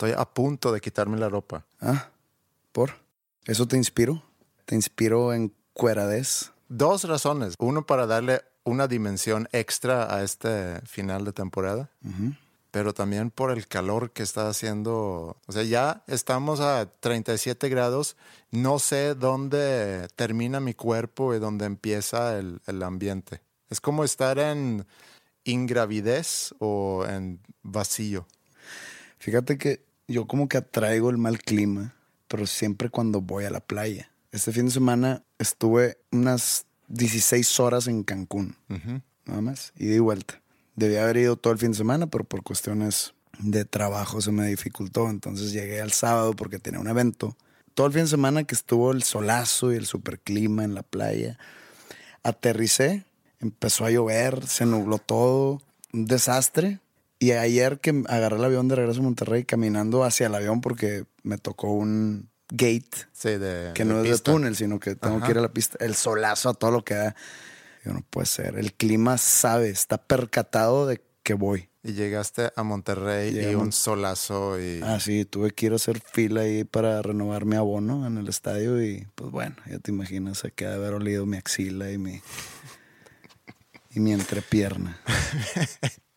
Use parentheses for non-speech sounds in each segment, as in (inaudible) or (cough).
Estoy a punto de quitarme la ropa. Ah, ¿por? ¿Eso te inspiró? ¿Te inspiró en cueradez? Dos razones. Uno, para darle una dimensión extra a este final de temporada. Pero también por el calor que está haciendo. O sea, ya estamos a 37 grados. No sé dónde termina mi cuerpo y dónde empieza el, el ambiente. Es como estar en ingravidez o en vacío. Fíjate que yo como que atraigo el mal clima, pero siempre cuando voy a la playa. Este fin de semana estuve unas 16 horas en Cancún, nada más, y de vuelta. Debía haber ido todo el fin de semana, pero por cuestiones de trabajo se me dificultó. Entonces llegué al sábado porque tenía un evento. Todo el fin de semana que estuvo el solazo y el superclima en la playa. Aterricé, empezó a llover, se nubló todo, un desastre. Y ayer que agarré el avión de regreso a Monterrey, caminando hacia el avión porque me tocó un gate Sí, de. que de no es de túnel, sino que tengo Ajá. que ir a la pista. El solazo a todo lo que da. Digo, no puede ser. El clima sabe, está percatado de que voy. Y llegaste a Monterrey y un solazo y. Ah, sí, tuve que ir a hacer fila ahí para renovar mi abono en el estadio y pues bueno, ya te imaginas, se queda haber olido mi axila y mi, y mi entrepierna. (laughs)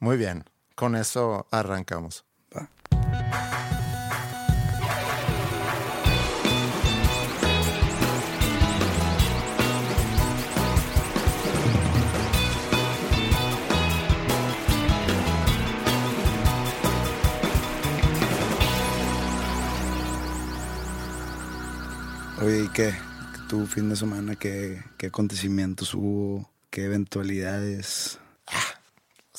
Muy bien. Con eso arrancamos. Oye, ¿y qué? ¿Tu fin de semana qué, qué acontecimientos hubo? ¿Qué eventualidades?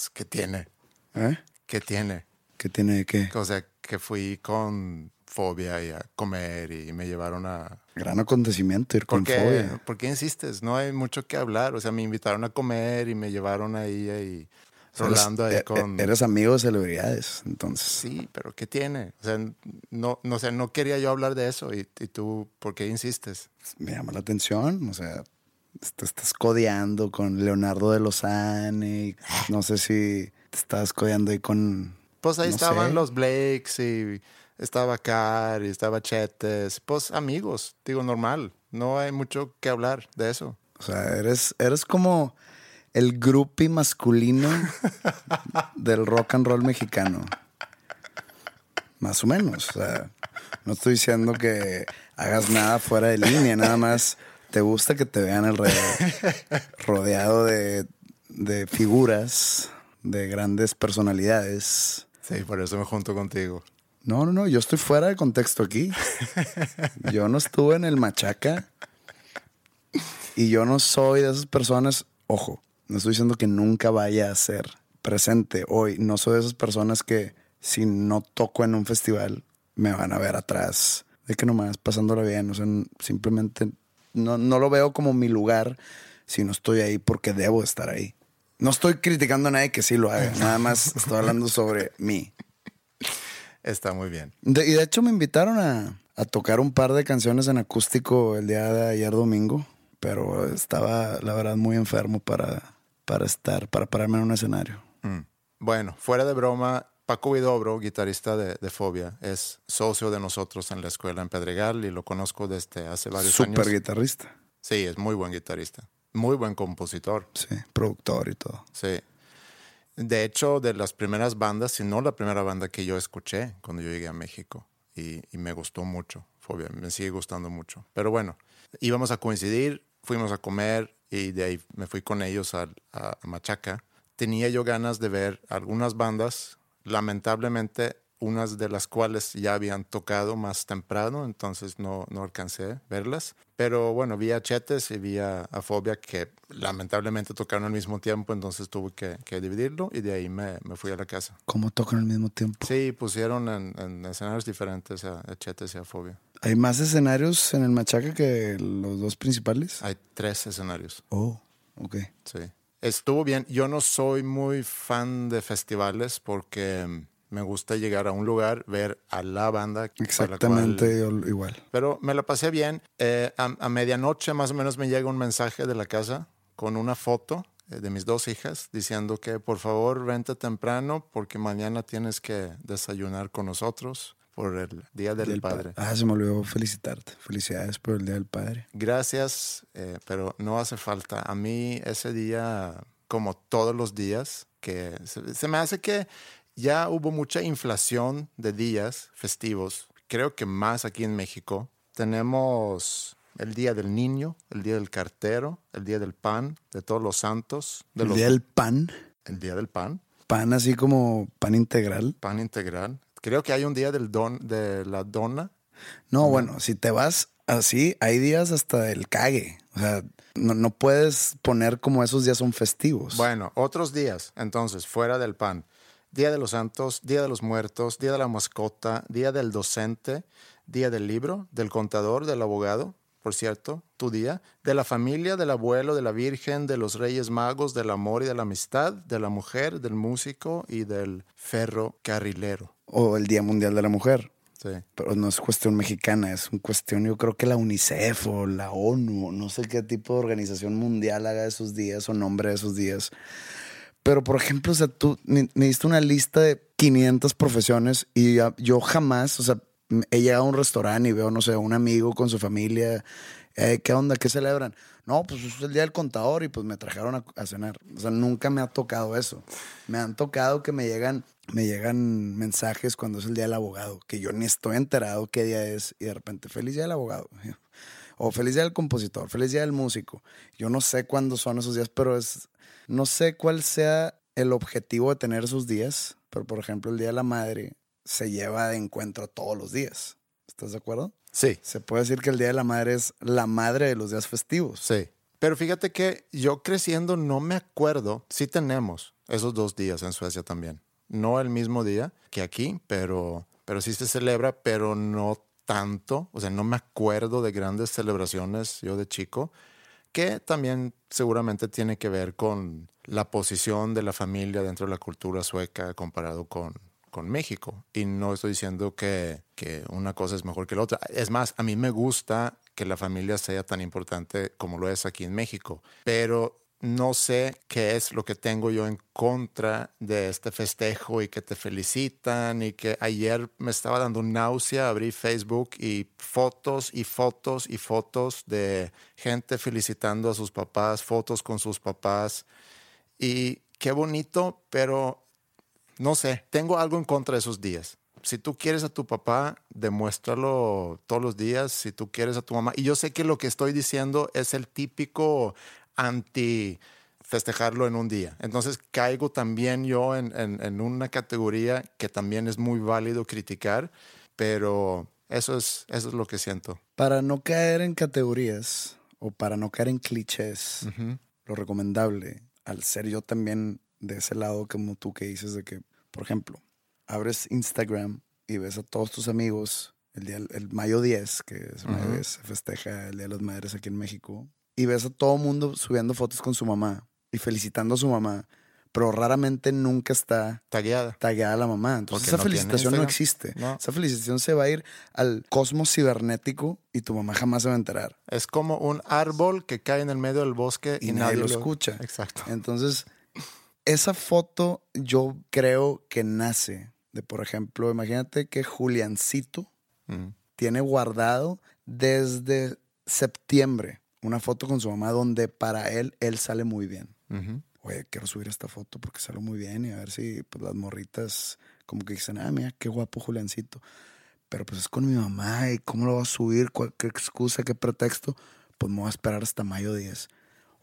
¿Qué tiene? ¿Eh? ¿Qué tiene? ¿Qué tiene de qué? O sea, que fui con fobia y a comer y me llevaron a... Gran acontecimiento ir ¿Por con qué, fobia. ¿Por qué insistes? No hay mucho que hablar. O sea, me invitaron a comer y me llevaron ahí y rolando ahí Eres- con... e- Eres amigo de celebridades, entonces. Sí, pero ¿qué tiene? O sea, no, no, o sea, no quería yo hablar de eso y, y tú, ¿por qué insistes? Me llama la atención, o sea, te estás codeando con Leonardo de Lozane y no sé si te estás codeando ahí con... Pues ahí no estaban sé. los Blakes y estaba Car y estaba Chetes. Pues amigos, digo, normal. No hay mucho que hablar de eso. O sea, eres, eres como el groupie masculino (laughs) del rock and roll mexicano. Más o menos. O sea, no estoy diciendo que hagas nada fuera de línea, nada más te gusta que te vean alrededor, (laughs) rodeado de, de figuras, de grandes personalidades. Sí, por eso me junto contigo. No, no, no, yo estoy fuera de contexto aquí. (laughs) Yo no estuve en el machaca y yo no soy de esas personas, ojo, no estoy diciendo que nunca vaya a ser presente hoy, no soy de esas personas que si no toco en un festival me van a ver atrás, de que nomás pasándola bien, o sea, simplemente no, no lo veo como mi lugar si no estoy ahí porque debo estar ahí. No estoy criticando a nadie que sí lo haga, (laughs) nada más estoy hablando sobre mí. Está muy bien. De- y de hecho me invitaron a, a tocar un par de canciones en acústico el día de ayer domingo, pero estaba la verdad muy enfermo para, para estar, para pararme en un escenario. Mm. Bueno, fuera de broma, Paco Vidobro, guitarrista de, de Fobia, es socio de nosotros en la escuela en Pedregal y lo conozco desde hace varios años. guitarrista, Sí, es muy buen guitarrista. Muy buen compositor. sí, productor y todo. Sí. De hecho, de las primeras bandas, si no la primera banda que yo escuché cuando yo llegué a México. Y, y me gustó mucho, Fobia, me sigue gustando mucho. Pero bueno, íbamos a coincidir, fuimos a comer y de ahí me fui con ellos a, a Machaca. Tenía yo ganas de ver algunas bandas, lamentablemente unas de las cuales ya habían tocado más temprano, entonces no, no alcancé a verlas. Pero bueno, vi a Chetes y vi a, a Fobia que lamentablemente tocaron al mismo tiempo, entonces tuve que, que dividirlo y de ahí me, me, fui a la casa. ¿Cómo tocan al mismo tiempo? Sí, pusieron en, en escenarios diferentes a, a, Chetes y a Fobia. ¿Hay más escenarios en el Machaca que los dos principales? Hay tres escenarios. Oh, ok. Sí. Estuvo bien. Yo no soy muy fan de festivales porque me gusta llegar a un lugar, ver a la banda. Exactamente cual... igual. Pero me la pasé bien. Eh, a, a, medianoche más o menos me llega un mensaje de la casa con una foto de mis dos hijas diciendo que por favor vente temprano porque mañana tienes que desayunar con nosotros por el Día del, del Padre. Ah, se me olvidó felicitarte. Felicidades por el Día del Padre. Gracias, eh, pero no hace falta. A mí ese día, como todos los días, que se, se me hace que ya hubo mucha inflación de días festivos, creo que más aquí en México. Tenemos el Día del Niño, el Día del Cartero, el Día del Pan, de todos los santos. De ¿El los... Día del Pan? El Día del Pan. Pan así como pan integral. Pan integral. Creo que hay un día del don, de la dona. No, bueno, si te vas así, hay días hasta del cague. O sea, no, no puedes poner como esos días son festivos. Bueno, otros días, entonces, fuera del pan. Día de los Santos, Día de los Muertos, Día de la Mascota, Día del Docente, Día del Libro, del Contador, del Abogado, por cierto, tu día, de la familia, del abuelo, de la Virgen, de los Reyes Magos, del amor y de la amistad, de la mujer, del músico y del ferrocarrilero. O el Día Mundial de la Mujer. Sí. Pero no es cuestión mexicana, es una cuestión, yo creo que la UNICEF o la ONU, no sé qué tipo de organización mundial haga esos días o nombre esos días. Pero, por ejemplo, o sea, tú me, me, diste una lista de 500 profesiones y yo jamás, o sea, he llegado a un restaurante y veo, no sé, un amigo con su familia. Eh, ¿Qué onda? ¿Qué celebran? No, pues es el día del contador y pues me trajeron a, a, cenar. O sea, nunca me ha tocado eso. Me han tocado que me llegan, me llegan mensajes cuando es el día del abogado, que yo ni estoy enterado qué día es y de repente, feliz día del abogado. (laughs) O feliz día del compositor, feliz día del músico. Yo no sé cuándo son esos días, pero es, no sé cuál sea el objetivo de tener esos días, pero por ejemplo el Día de la Madre se lleva de encuentro todos los días. ¿Estás de acuerdo? Sí. Se puede decir que el Día de la Madre es la madre de los días festivos. Sí. Pero fíjate que yo creciendo no me acuerdo, sí tenemos esos dos días en Suecia también. No el mismo día que aquí, pero, pero sí se celebra, pero no tanto. O sea, no me acuerdo de grandes celebraciones yo de chico que también seguramente tiene que ver con la posición de la familia dentro de la cultura sueca comparado con, con México. Y no estoy diciendo que, que, una cosa es mejor que la otra. Es más, a mí me gusta que la familia sea tan importante como lo es aquí en México, pero no sé qué es lo que tengo yo en contra de este festejo y que te felicitan y que ayer me estaba dando náusea, abrí Facebook y fotos y fotos y fotos de gente felicitando a sus papás, fotos con sus papás y qué bonito, pero no sé, tengo algo en contra de esos días. Si tú quieres a tu papá, demuéstralo todos los días. Si tú quieres a tu mamá. Y yo sé que lo que estoy diciendo es el típico anti festejarlo en un día. Entonces caigo también yo en, en, en, una categoría que también es muy válido criticar, pero eso es, eso es lo que siento. Para no caer en categorías o para no caer en clichés, uh -huh. lo recomendable, al ser yo también de ese lado como tú que dices de que, por ejemplo, abres Instagram y ves a todos tus amigos el día el mayo 10, que es uh -huh. se festeja el Día de las Madres aquí en México, y ves a todo mundo subiendo fotos con su mamá y felicitando a su mamá, pero raramente nunca está tagueada, tagueada la mamá. Entonces esa no felicitación no existe. No. Esa felicitación se va a ir al cosmos cibernético y tu mamá jamás se va a enterar. Es como un árbol que cae en el medio del bosque y, y nadie, nadie, lo escucha. Exacto. Entonces, esa foto yo creo que nace de, por ejemplo, imagínate que Juliancito mm. tiene guardado desde septiembre una foto con su mamá donde para él él sale muy bien. Uh -huh. oye, quiero subir esta foto porque salió muy bien y a ver si pues, las morritas como que dicen, ah, mira, qué guapo Juliancito. Pero pues es con mi mamá y cómo lo va a subir, ¿Cuál, qué excusa, qué pretexto. Pues me voy a esperar hasta mayo 10.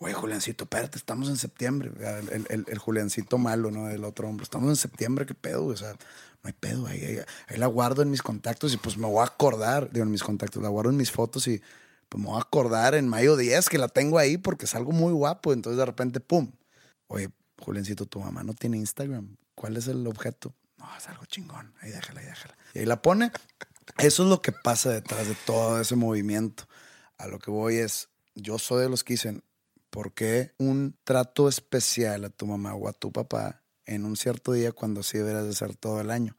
Oye, Juliancito, espérate, estamos en septiembre. El, el, el, Juliancito malo, ¿no? Del otro hombre. Estamos en septiembre, ¿qué pedo? O sea, no hay pedo. Ahí, ahí, ahí, la guardo en mis contactos y pues me voy a acordar, digo, en mis contactos, la guardo en mis fotos y pues me voy a acordar en mayo 10 que la tengo ahí porque es algo muy guapo. Entonces de repente, ¡pum! Oye, Juliancito, tu mamá no tiene Instagram. ¿Cuál es el objeto? No, es algo chingón. Ahí déjala, ahí déjala. Y ahí la pone. Eso es lo que pasa detrás de todo ese movimiento. A lo que voy es, yo soy de los que dicen, ¿por qué un trato especial a tu mamá o a tu papá en un cierto día cuando sí deberías de ser todo el año?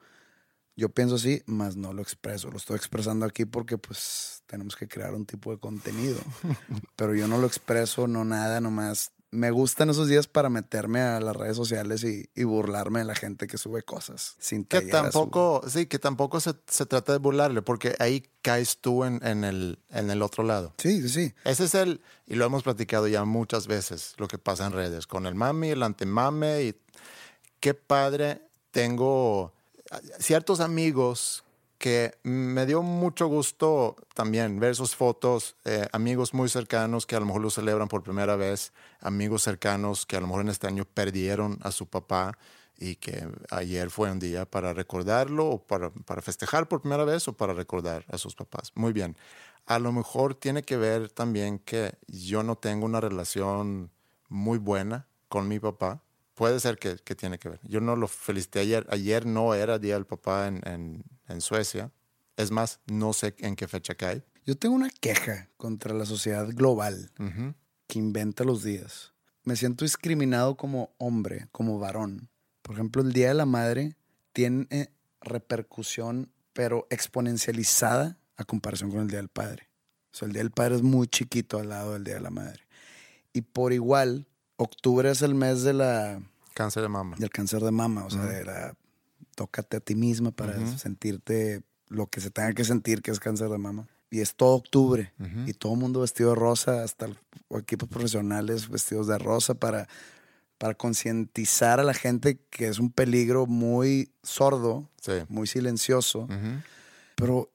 Yo pienso así, más no lo expreso. Lo estoy expresando aquí porque pues tenemos que crear un tipo de contenido. (laughs) Pero yo no lo expreso, no nada, nomás me gustan esos días para meterme a las redes sociales y, burlarme de la gente que sube cosas. Sin que tampoco, sí, que tampoco se, trata de burlarle, porque ahí caes tú en, en, el, en el otro lado. Sí, sí, sí. Ese es el, y lo hemos platicado ya muchas veces, lo que pasa en redes, con el mami, el antemame, y qué padre, tengo ciertos amigos que me dio mucho gusto también ver sus fotos, eh, amigos muy cercanos que a lo mejor lo celebran por primera vez, amigos cercanos que a lo mejor en este año perdieron a su papá y que ayer fue un día para recordarlo o para, para festejar por primera vez o para recordar a sus papás. Muy bien. A lo mejor tiene que ver también que yo no tengo una relación muy buena con mi papá puede ser que, que, tiene que ver. Yo no lo felicité ayer. Ayer no era Día del Papá en, en, en, Suecia. Es más, no sé en qué fecha cae. Yo tengo una queja contra la sociedad global que inventa los días. Me siento discriminado como hombre, como varón. Por ejemplo, el Día de la Madre tiene repercusión, pero exponencializada a comparación con el Día del Padre. O sea, el Día del Padre es muy chiquito al lado del Día de la Madre. Y por igual, octubre es el mes de la... Cáncer de mama. Del cáncer de mama, o sea, de la... Tócate a ti misma para sentirte lo que se tenga que sentir que es cáncer de mama. Y es todo octubre. Y todo el mundo vestido de rosa, hasta equipos profesionales vestidos de rosa para, para concientizar a la gente que es un peligro muy sordo, muy silencioso. Pero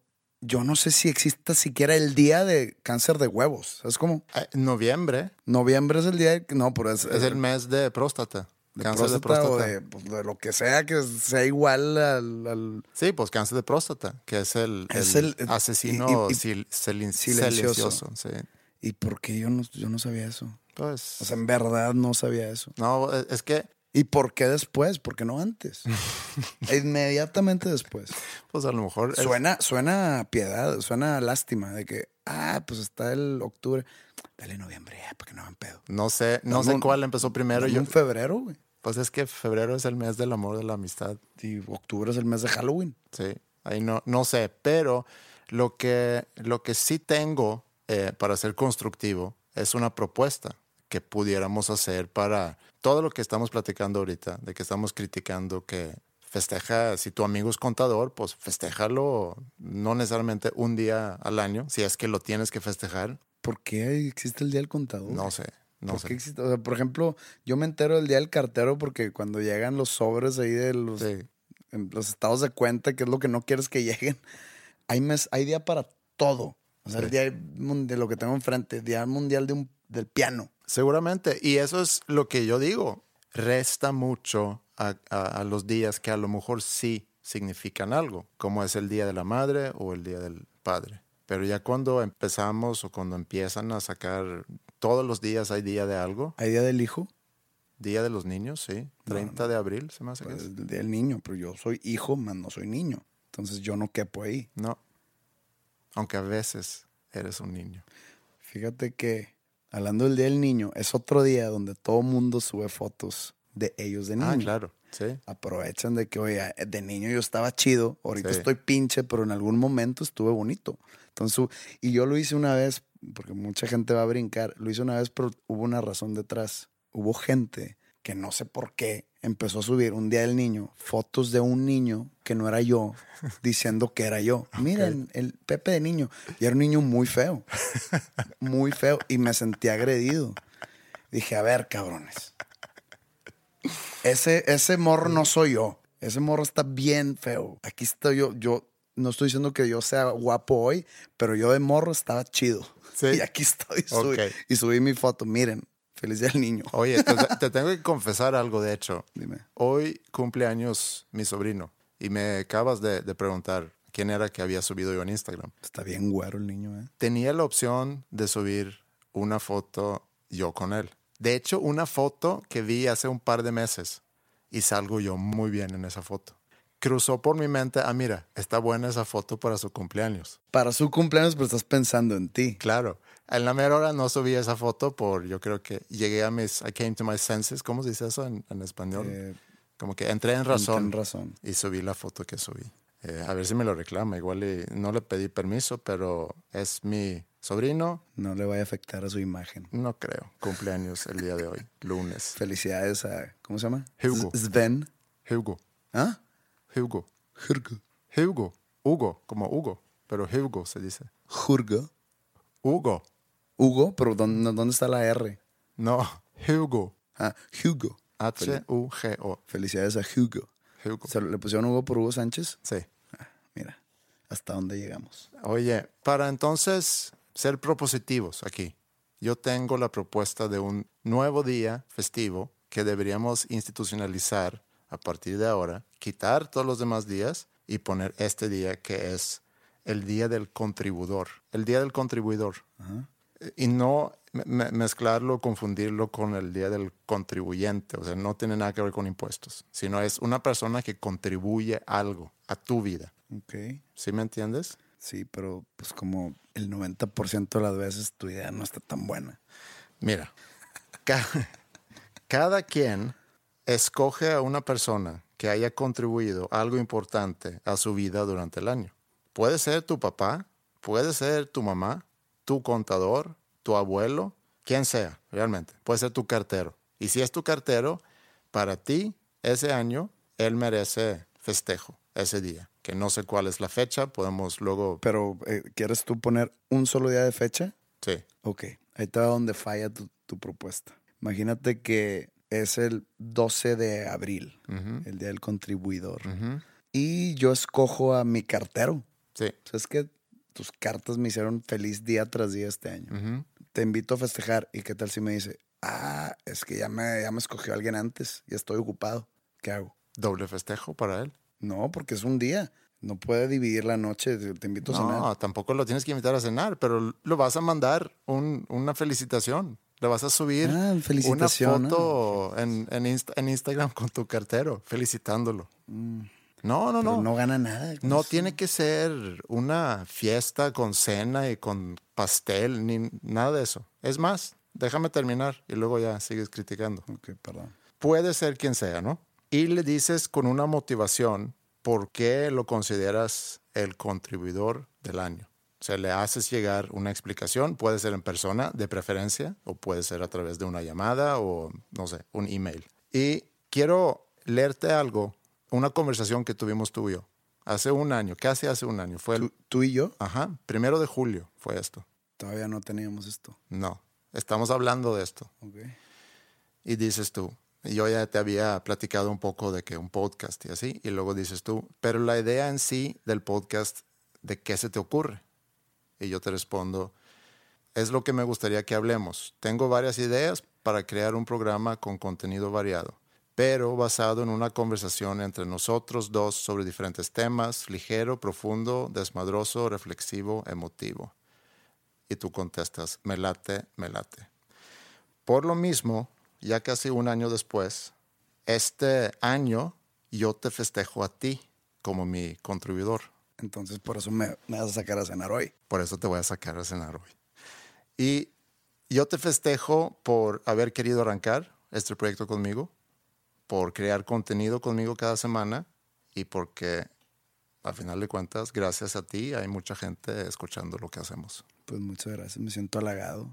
yo no sé si exista siquiera el día de cáncer de huevos. ¿Sabes cómo? Eh, noviembre. Noviembre es el día de, No, pero es, es, el mes de próstata. cáncer de próstata. Pues, de, lo que sea que sea igual al, Sí, pues cáncer de próstata, que es el, el, asesino silencioso. sí. ¿Y por qué yo no, yo no sabía eso? Pues... O sea, en verdad no sabía eso. No, es que ¿Y por qué después? ¿Por qué no antes? (laughs) Inmediatamente después. Pues a lo mejor. Suena, suena piedad, suena lástima de que, ah, pues está el octubre. Dale noviembre, ya, para que no hagan pedo. No sé, no, sé cuál empezó primero. Yo en febrero, güey. Pues es que febrero es el mes del amor, de la amistad. Y octubre es el mes de Halloween. Sí, ahí no, no sé, pero lo que, lo que sí tengo eh, para ser constructivo es una propuesta que pudiéramos hacer para todo lo que estamos platicando ahorita, de que estamos criticando que festeja, si tu amigo es contador, pues festéjalo no necesariamente un día al año, si es que lo tienes que festejar. ¿Por qué existe el Día del Contador? No sé. No sé. Existe? O sea, por ejemplo, yo me entero del Día del Cartero porque cuando llegan los sobres ahí de los, los estados de cuenta, que es lo que no quieres que (laughs) lleguen, hay, mes, hay día para todo. O sea, el día de lo que tengo enfrente, Día Mundial de un, del Piano. Seguramente. Y eso es lo que yo digo. Resta mucho a, los días que a lo mejor sí significan algo, como es el Día de la Madre o el Día del Padre. Pero ya cuando empezamos o cuando empiezan a sacar, todos los días hay día de algo. ¿Hay Día del Hijo? Día de los Niños, sí. 30 de abril, se me hace pues, El Día del Niño, pero yo soy hijo, más no soy niño. Entonces yo no quepo ahí. No. Aunque a veces eres un niño. Fíjate que hablando del Día del Niño, es otro día donde todo mundo sube fotos de ellos de ah, niño. Ah, claro. Sí. Aprovechan de que, oye, de niño yo estaba chido, ahorita estoy pinche, pero en algún momento estuve bonito. Entonces, y yo lo hice una vez, porque mucha gente va a brincar, lo hice una vez, pero hubo una razón detrás. Hubo gente que no sé por qué empezó a subir un día del niño fotos de un niño que no era yo, diciendo que era yo. Miren, el Pepe de niño. Y era un niño muy feo, muy feo. Y me sentí agredido. Dije, a ver, cabrones. Ese, ese morro no soy yo. Ese morro está bien feo. Aquí estoy yo. Yo no estoy diciendo que yo sea guapo hoy, pero yo de morro estaba chido. Sí. Y aquí estoy. subí- Ok. y subí mi foto. Miren, feliz día del niño. Oye, te, (laughs) te tengo que confesar algo, de hecho. Dime. Hoy cumple años mi sobrino y me acabas de, de preguntar quién era que había subido yo en Instagram. Está bien güero el niño, ¿eh? Tenía la opción de subir una foto yo con él. De hecho, una foto que vi hace un par de meses y salgo yo muy bien en esa foto. Cruzó por mi mente, ah, mira, está buena esa foto para su cumpleaños. Para su cumpleaños, pero estás pensando en ti. Claro. En la mera hora no subí esa foto por, yo creo que llegué a mis, I came to my senses. ¿Cómo se dice eso en, en español? Eh, Como que entré en razón. en razón. Y subí la foto que subí. Eh, a ver si me lo reclama. Igual y no le pedí permiso, pero es mi sobrino. No le vaya a afectar a su imagen. No creo. Cumpleaños el día de hoy, lunes. (laughs) Felicidades a. ¿Cómo se llama? Hugo. Sven. Hugo. ¿Ah? Hugo. Jurgo. Hugo. Hugo, como Hugo. Pero Hugo se dice. Jurgo. Hugo. Hugo, pero ¿dónde, dónde está la R? No, Hugo. Ah, Hugo. H-U-G-O. Felicidades a Hugo. Hugo. ¿Se ¿Le pusieron Hugo por Hugo Sánchez? Sí. Mira, hasta dónde llegamos. Oye, para entonces ser propositivos aquí, yo tengo la propuesta de un nuevo día festivo que deberíamos institucionalizar a partir de ahora, quitar todos los demás días y poner este día que es el día del contribuidor, el día del contribuidor. Y no me- me- mezclarlo, confundirlo con el día del contribuyente, o sea, no tiene nada que ver con impuestos, sino es una persona que contribuye algo a tu vida. Ok. ¿Sí me entiendes? Sí, pero pues como el 90% de las veces tu idea no está tan buena. Mira, ca- cada quien escoge a una persona que haya contribuido algo importante a su vida durante el año. Puede ser tu papá, puede ser tu mamá, tu contador, tu abuelo, quien sea, realmente. Puede ser tu cartero. Y si es tu cartero, para ti, ese año, él merece festejo, ese día. Que no sé cuál es la fecha, podemos luego... Pero, eh, ¿quieres tú poner un solo día de fecha? Sí, Ok, ahí está donde falla tu, tu propuesta. Imagínate que es el 12 de abril, el día del contribuidor. Y yo escojo a mi cartero. sí. O sea, es que tus cartas me hicieron feliz día tras día este año. Te invito a festejar. ¿Y qué tal si me dice, ah, es que ya me, ya me escogió alguien antes y estoy ocupado? ¿Qué hago? Doble festejo para él. No, porque es un día. No puede dividir la noche. Te, invito a cenar. No, tampoco lo tienes que invitar a cenar, pero lo vas a mandar un- una felicitación. Le vas a subir Ah, una foto en, en Insta- en Instagram con tu cartero, felicitándolo. No, no. Pero no. no gana nada. No tiene que ser una fiesta con cena y con pastel, ni nada de eso. Es más, déjame terminar y luego ya sigues criticando Ok, perdón. puede ser quien sea, ¿no? Y le dices con una motivación por qué lo consideras el contribuidor del año. O sea, le haces llegar una explicación, puede ser en persona, de preferencia, o puede ser a través de una llamada o, no sé, un email. Y quiero leerte algo, una conversación que tuvimos tú y yo, hace un año, casi hace un año. Fue el, ¿Tú, tú y yo ajá, primero de julio fue esto. todavía no teníamos esto. No, estamos hablando de esto. Ok. Y dices tú, yo ya te había platicado un poco de que un podcast y así, y luego dices tú, pero la idea en sí del podcast, ¿de qué se te ocurre? Y yo te respondo, es lo que me gustaría que hablemos. Tengo varias ideas para crear un programa con contenido variado, pero basado en una conversación entre nosotros dos sobre diferentes temas, ligero, profundo, desmadroso, reflexivo, emotivo. Y tú contestas, me late, me late. Por lo mismo, ya casi un año después, este año yo te festejo a ti como mi contribuidor. Entonces, por eso me, me vas a sacar a cenar hoy. Por eso te voy a sacar a cenar hoy. Y yo te festejo por haber querido arrancar este proyecto conmigo, por crear contenido conmigo cada semana y porque, a final de cuentas, gracias a ti hay mucha gente escuchando lo que hacemos. Pues muchas gracias. Me siento halagado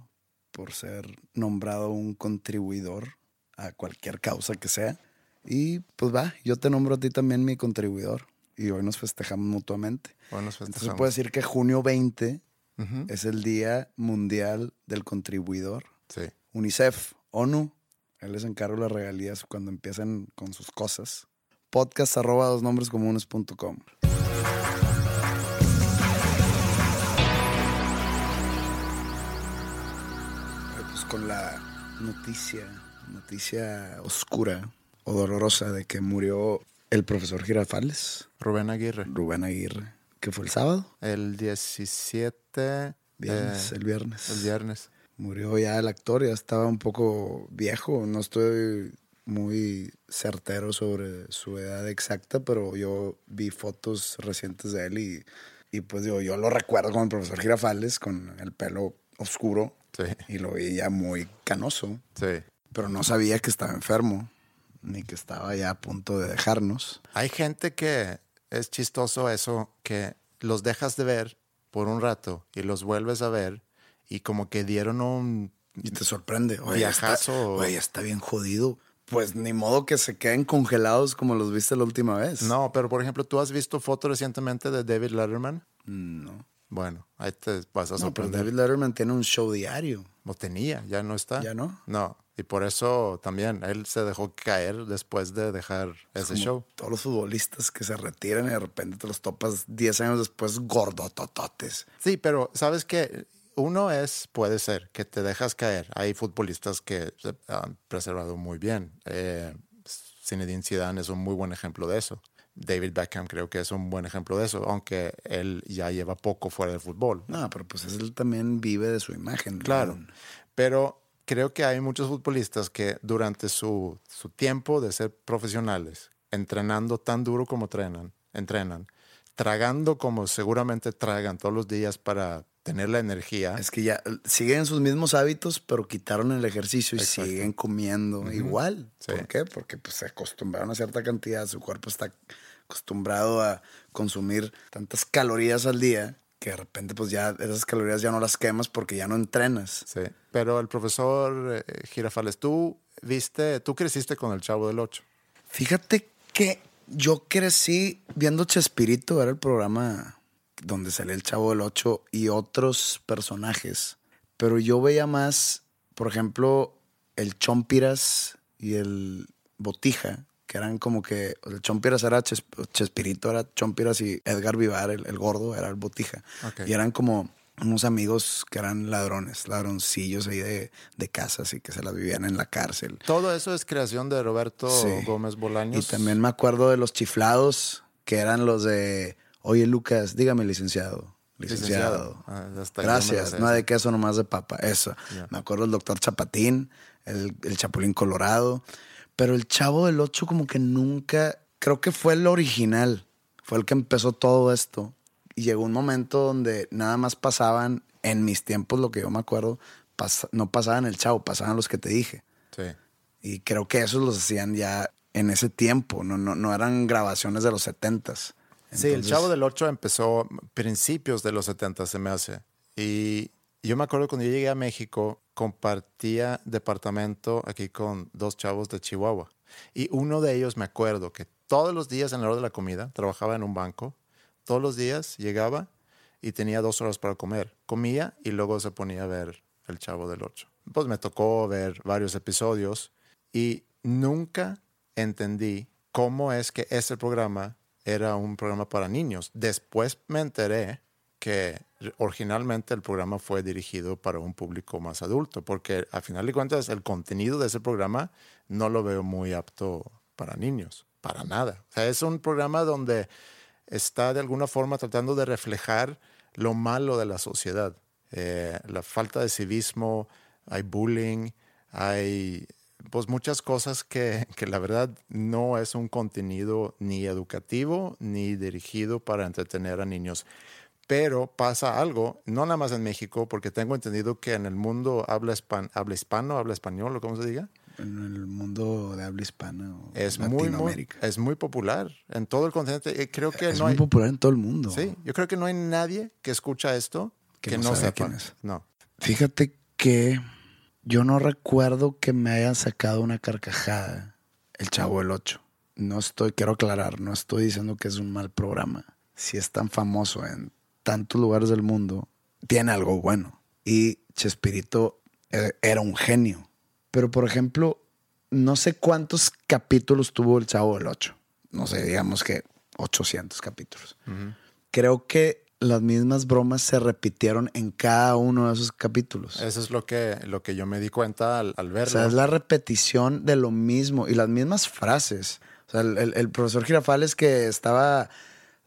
por ser nombrado un contribuidor a cualquier causa que sea. Y pues va, yo te nombro a ti también mi contribuidor. Y hoy nos festejamos mutuamente. Hoy nos Entonces festejamos. puedo decir que junio 20 Ujú. es el Día Mundial del Contribuidor. Sí. UNICEF, ONU, Él les encargo las regalías cuando empiecen con sus cosas. Podcast arroba dos nombres comunes.com. Pues con la noticia, noticia oscura o dolorosa de que murió el profesor Girafales, Rubén Aguirre. Rubén Aguirre, que fue el sábado, El 17 viernes, eh, el viernes. el viernes. Murió ya el actor, ya estaba un poco viejo. No estoy muy certero sobre su edad exacta, pero yo vi fotos recientes de él y, y pues digo, yo lo recuerdo con el profesor Girafales, con el pelo oscuro Sí, y lo veía muy canoso, sí. pero no sabía que estaba enfermo ni que estaba ya a punto de dejarnos. Hay gente que es chistoso eso, que los dejas de ver por un rato y los vuelves a ver y como que dieron un... Y te sorprende. Oye, Viajazo. Está, oye, está bien jodido. Pues ni modo que se queden congelados como los viste la última vez. No, pero por ejemplo, ¿tú has visto fotos recientemente de David Letterman? No. Bueno, ahí te vas a No, pero sorprender. David Letterman tiene un show diario. Lo tenía, ya no está. ¿Ya no? No, y por eso también él se dejó caer después de dejar ese Como show. Todos los futbolistas que se retiran y de repente te los topas 10 años después gordotototes. Sí, pero sabes que uno es, puede ser, que te dejas caer. Hay futbolistas que se han preservado muy bien. Eh, Zinedine Zidane es un muy buen ejemplo de eso. David Beckham creo que es un buen ejemplo de eso, aunque él ya lleva poco fuera del fútbol. No, pero pues él también vive de su imagen. Claro, ¿no? pero creo que hay muchos futbolistas que durante su, su tiempo de ser profesionales, entrenando tan duro como entrenan, entrenan, tragando como seguramente tragan todos los días para tener la energía. Es que ya eh, siguen sus mismos hábitos, pero quitaron el ejercicio y Exacto. siguen comiendo igual. Sí. ¿Por qué? Porque pues, se acostumbraron a cierta cantidad, su cuerpo está acostumbrado a consumir tantas calorías al día que de repente pues ya esas calorías ya no las quemas porque ya no entrenas. Sí, pero el profesor eh, Girafales, tú viste, tú creciste con el Chavo del Ocho. Fíjate que yo crecí viendo Chespirito, era el programa donde salía el Chavo del Ocho y otros personajes. Pero yo veía más, por ejemplo, el Chompiras y el Botija, que eran como que el Chompiras era Ches- Chespirito, era Chompiras y Edgar Vivar, el, el gordo, era el Botija. Ok. Y eran como unos amigos que eran ladrones, ladroncillos ahí de, de casas y que se las vivían en la cárcel. Todo eso es creación de Roberto Sí. Gómez Bolaños. Y también me acuerdo de los chiflados, que eran los de, oye Lucas, dígame licenciado. Licenciado. Licenciado. Ah, hasta Gracias, no de queso, nomás de papa. Eso. Me acuerdo del doctor Chapatín, el, el Chapulín Colorado. Pero el Chavo del Ocho como que nunca, creo que fue el original. Fue el que empezó todo esto. Y llegó un momento donde nada más pasaban, en mis tiempos, lo que yo me acuerdo, pas- no pasaban el Chavo, pasaban los que te dije. Sí. Y creo que esos los hacían ya en ese tiempo, no, no, no eran grabaciones de los setentas. Sí, el Chavo del Ocho empezó principios de los 70, se me hace. Y yo me acuerdo cuando yo llegué a México, compartía departamento aquí con dos chavos de Chihuahua. Y uno de ellos me acuerdo que todos los días en la hora de la comida trabajaba en un banco. Todos los días llegaba y tenía dos horas para comer. Comía y luego se ponía a ver el Chavo del Ocho. Pues me tocó ver varios episodios y nunca entendí cómo es que ese programa era un programa para niños. Después me enteré que originalmente el programa fue dirigido para un público más adulto, porque al final de cuentas el contenido de ese programa no lo veo muy apto para niños, para nada. O sea, es un programa donde está de alguna forma tratando de reflejar lo malo de la sociedad, Eh, la falta de civismo, hay bullying, hay pues muchas cosas que, que la verdad no es un contenido ni educativo ni dirigido para entretener a niños. Pero pasa algo, no nada más en México, porque tengo entendido que en el mundo habla, hispan- habla hispano, habla español, o como se diga, En el mundo de habla hispana o es muy, muy, Latinoamérica. es muy popular en todo el continente. Y creo que es no muy hay, popular en todo el mundo. sí, yo creo que no hay nadie que escucha esto Que que, no no, sepa. quién es. No. Fíjate que yo no recuerdo que me hayan sacado una carcajada el Chavo del Ocho. No estoy, quiero aclarar, no estoy diciendo que es un mal programa. Si es tan famoso en tantos lugares del mundo, tiene algo bueno. Y Chespirito eh, era un genio. Pero, por ejemplo, no sé cuántos capítulos tuvo el Chavo del 8. No sé, digamos que 800 capítulos. Creo que las mismas bromas se repitieron en cada uno de esos capítulos. Eso es lo que, lo que yo me di cuenta al, al O verlo. sea, es la repetición de lo mismo y las mismas frases. O sea, el, el- el profesor Girafales que estaba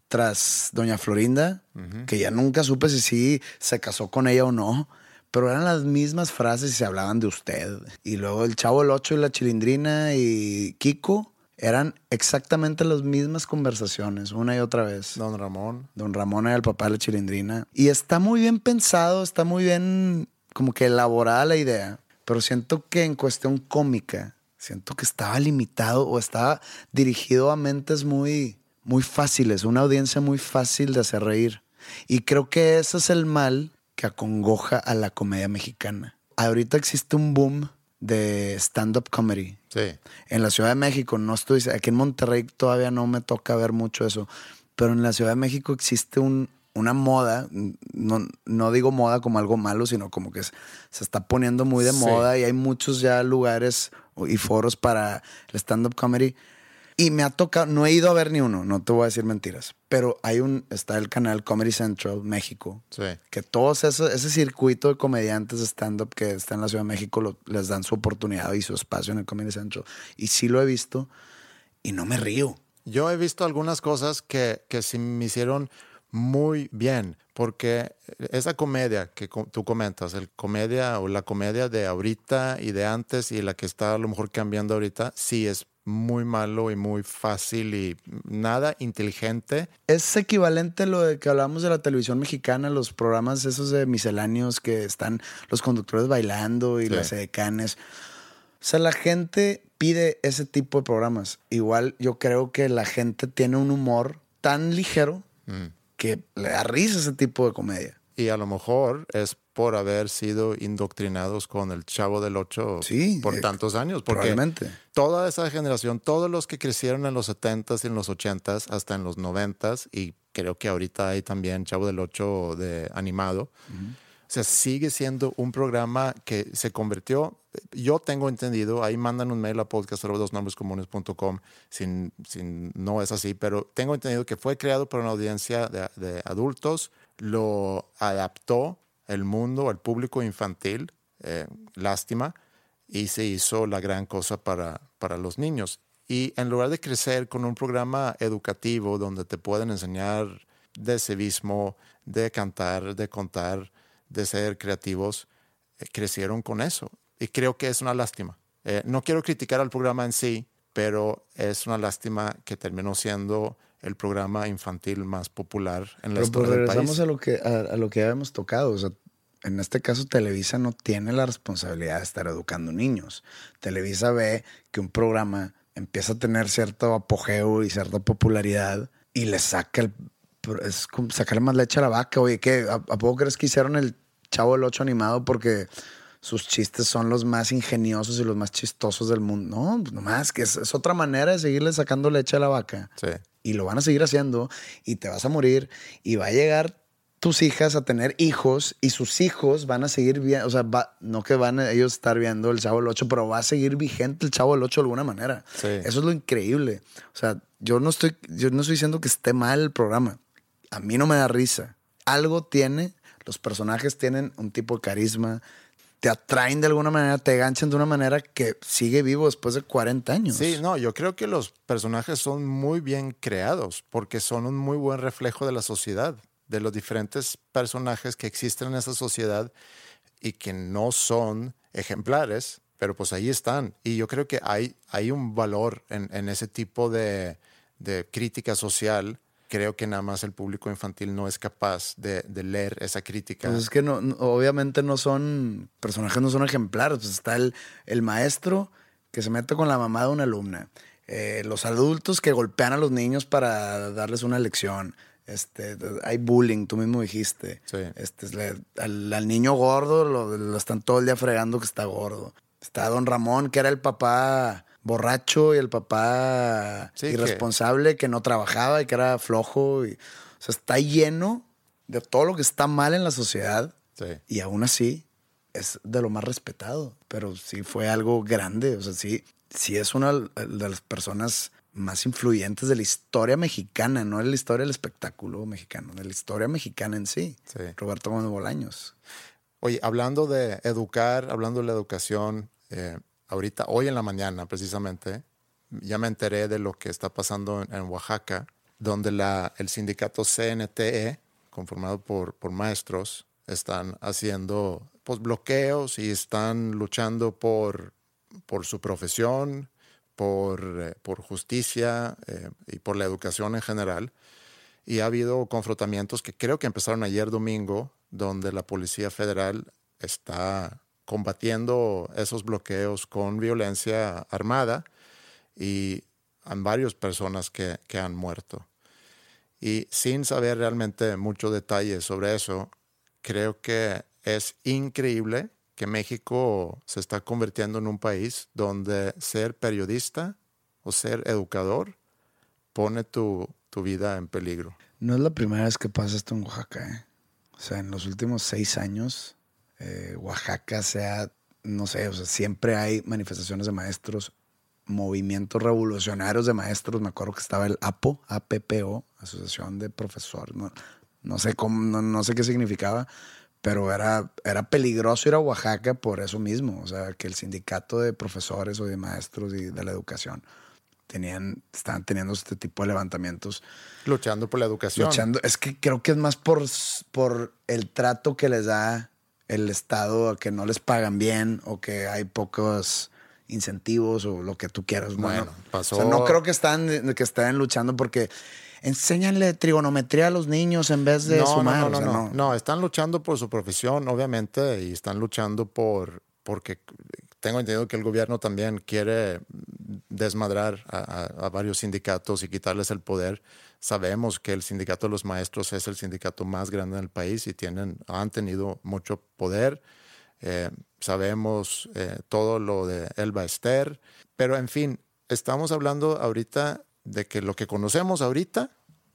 tras Doña Florinda, que ya nunca supe si sí se casó con ella o no, pero eran las mismas frases y se hablaban de usted. Y luego el Chavo el Ocho y la Chilindrina y Kiko eran exactamente las mismas conversaciones, una y otra vez. Don Ramón. Don Ramón era el papá de la chilindrina. Y está muy bien pensado, está muy bien como que elaborada la idea. Pero siento que en cuestión cómica, siento que estaba limitado o estaba dirigido a mentes muy, muy fáciles, una audiencia muy fácil de hacer reír. Y creo que ese es el mal que acongoja a la comedia mexicana. Ahorita existe un boom de stand-up comedy Sí. en la Ciudad de México, no estoy, aquí en Monterrey todavía no me toca ver mucho eso, pero en la Ciudad de México existe un, una moda, no, no digo moda como algo malo, sino como que se, se está poniendo muy de Sí. moda y hay muchos ya lugares y foros para el stand-up comedy. Y me ha tocado, no he ido a ver ni uno, no te voy a decir mentiras, pero hay un, está el canal Comedy Central México, Sí. que todos eso, ese circuito de comediantes de stand-up que está en la Ciudad de México lo- les dan su oportunidad y su espacio en el Comedy Central. Y sí lo he visto y no me río. Yo he visto algunas cosas que, que sí me hicieron muy bien, porque esa comedia que tú comentas, el comedia o la comedia de ahorita y de antes y la que está a lo mejor cambiando ahorita, sí es muy malo y muy fácil y nada inteligente. Es equivalente a lo de que hablamos de la televisión mexicana, los programas esos de misceláneos que están los conductores bailando y Sí. las edecanes. O sea, la gente pide ese tipo de programas. Igual yo creo que la gente tiene un humor tan ligero que le da risa ese tipo de comedia. Y a lo mejor es por haber sido indoctrinados con el Chavo del Ocho Sí, por eh, tantos años. Porque toda esa generación, todos los que crecieron en los 70s y en los 80s, hasta en los 90s, y creo que ahorita hay también Chavo del Ocho de animado. O sea, sigue siendo un programa que se convirtió, yo tengo entendido, ahí mandan un mail a podcast.com si, si no es así, pero tengo entendido que fue creado por una audiencia de, de adultos, lo adaptó el mundo, el público infantil, eh, lástima, y se hizo la gran cosa para, para los niños. Y en lugar de crecer con un programa educativo donde te pueden enseñar de civismo, de cantar, de contar, de ser creativos, eh, crecieron con eso. Y creo que es una lástima. Eh, no quiero criticar al programa en sí, pero es una lástima que terminó siendo el programa infantil más popular en la Pero pues historia del regresamos país. a lo que a, a lo que ya habíamos tocado. O sea, en este caso, Televisa no tiene la responsabilidad de estar educando niños. Televisa ve que un programa empieza a tener cierto apogeo y cierta popularidad y le saca el. Es como sacarle más leche a la vaca. Oye, ¿qué? ¿A, a poco crees que hicieron el Chavo del 8 animado porque sus chistes son los más ingeniosos y los más chistosos del mundo? No, pues nomás que es, es otra manera de seguirle sacando leche a la vaca Sí. Y lo van a seguir haciendo y te vas a morir y va a llegar tus hijas a tener hijos y sus hijos van a seguir viendo, o sea, va- no que van a ellos estar viendo el Chavo del 8, pero va a seguir vigente el Chavo del 8 de alguna manera. Sí. Eso es lo increíble. O sea, yo no estoy yo no estoy diciendo que esté mal el programa. A mí no me da risa. Algo tiene, los personajes tienen un tipo de carisma, te atraen de alguna manera, te ganchan de una manera que sigue vivo después de 40 años. Sí, no, yo creo que los personajes son muy bien creados porque son un muy buen reflejo de la sociedad, de los diferentes personajes que existen en esa sociedad y que no son ejemplares, pero pues ahí están. Y yo creo que hay, hay un valor en, ese tipo de, de crítica social. Creo que nada más el público infantil no es capaz de, de leer esa crítica. Pues es que no, no- obviamente no son, personajes no son ejemplares. Pues está el, el maestro que se mete con la mamá de una alumna. Eh, los adultos que golpean a los niños para darles una lección. Este, hay bullying, tú mismo dijiste. Sí. Este, le- al, al niño gordo lo, lo están todo el día fregando que está gordo. Está don Ramón, que era el papá borracho y el papá Sí, que- irresponsable que... no trabajaba y que era flojo. Y, o sea, está lleno de todo lo que está mal en la sociedad Sí. y aún así es de lo más respetado. Pero sí fue algo grande. O sea, sí, sí es una de las personas más influyentes de la historia mexicana, no de la historia del espectáculo mexicano, de la historia mexicana en sí. Roberto Gómez Bolaños. Oye, hablando de educar, hablando de la educación, eh, ahorita, hoy en la mañana precisamente, ya me enteré de lo que está pasando en, Oaxaca, donde el sindicato CNTE, conformado por, por maestros, están haciendo pues, bloqueos y están luchando por, por su profesión, por, eh, por justicia eh, y por la educación en general. Y ha habido confrontamientos que creo que empezaron ayer domingo, donde la Policía Federal está combatiendo esos bloqueos con violencia armada y han varias personas que, que han muerto. Y sin saber realmente mucho detalle sobre eso, creo que es increíble que México se está convirtiendo en un país donde ser periodista o ser educador pone tu, vida en peligro. No es la primera vez que pasa esto en Oaxaca. ¿eh? O sea, en los últimos seis años, eh, Oaxaca se ha, no sé, o sea, siempre hay manifestaciones de maestros, movimientos revolucionarios de maestros. Me acuerdo que estaba el APO, APPO, Asociación de Profesores. No, no sé cómo, no sé qué significaba, pero era, era peligroso ir a Oaxaca por eso mismo, o sea, que el sindicato de profesores o de maestros y de la educación tenían, estaban teniendo este tipo de levantamientos. Luchando por la educación. Luchando, es que creo que es más por, por el trato que les da el Estado, que no les pagan bien o que hay pocos incentivos o lo que tú quieras. Bueno, pasó. no creo que están, que estén luchando porque enséñanle trigonometría a los niños en vez de no, sumar. No, no, no, no, están luchando por su profesión, obviamente, y están luchando por, porque tengo entendido que el gobierno también quiere desmadrar a, varios sindicatos y quitarles el poder. Sabemos que el sindicato de los maestros es el sindicato más grande en el país y tienen, han tenido mucho poder. Eh, sabemos eh, todo lo de Elba Ester, pero en fin, estamos hablando ahorita de que lo que conocemos ahorita,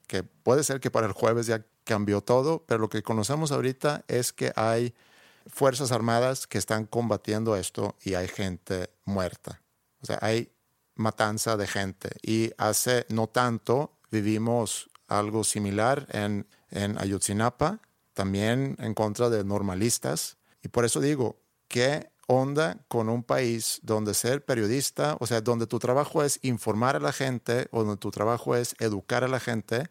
que puede ser que para el jueves ya cambió todo, pero lo que conocemos ahorita es que hay fuerzas armadas que están combatiendo esto y hay gente muerta. O sea, hay matanza de gente. Y hace no tanto vivimos algo similar en, en Ayotzinapa, también en contra de normalistas. Y por eso digo, que onda con un país donde ser periodista, o sea, donde tu trabajo es informar a la gente o donde tu trabajo es educar a la gente,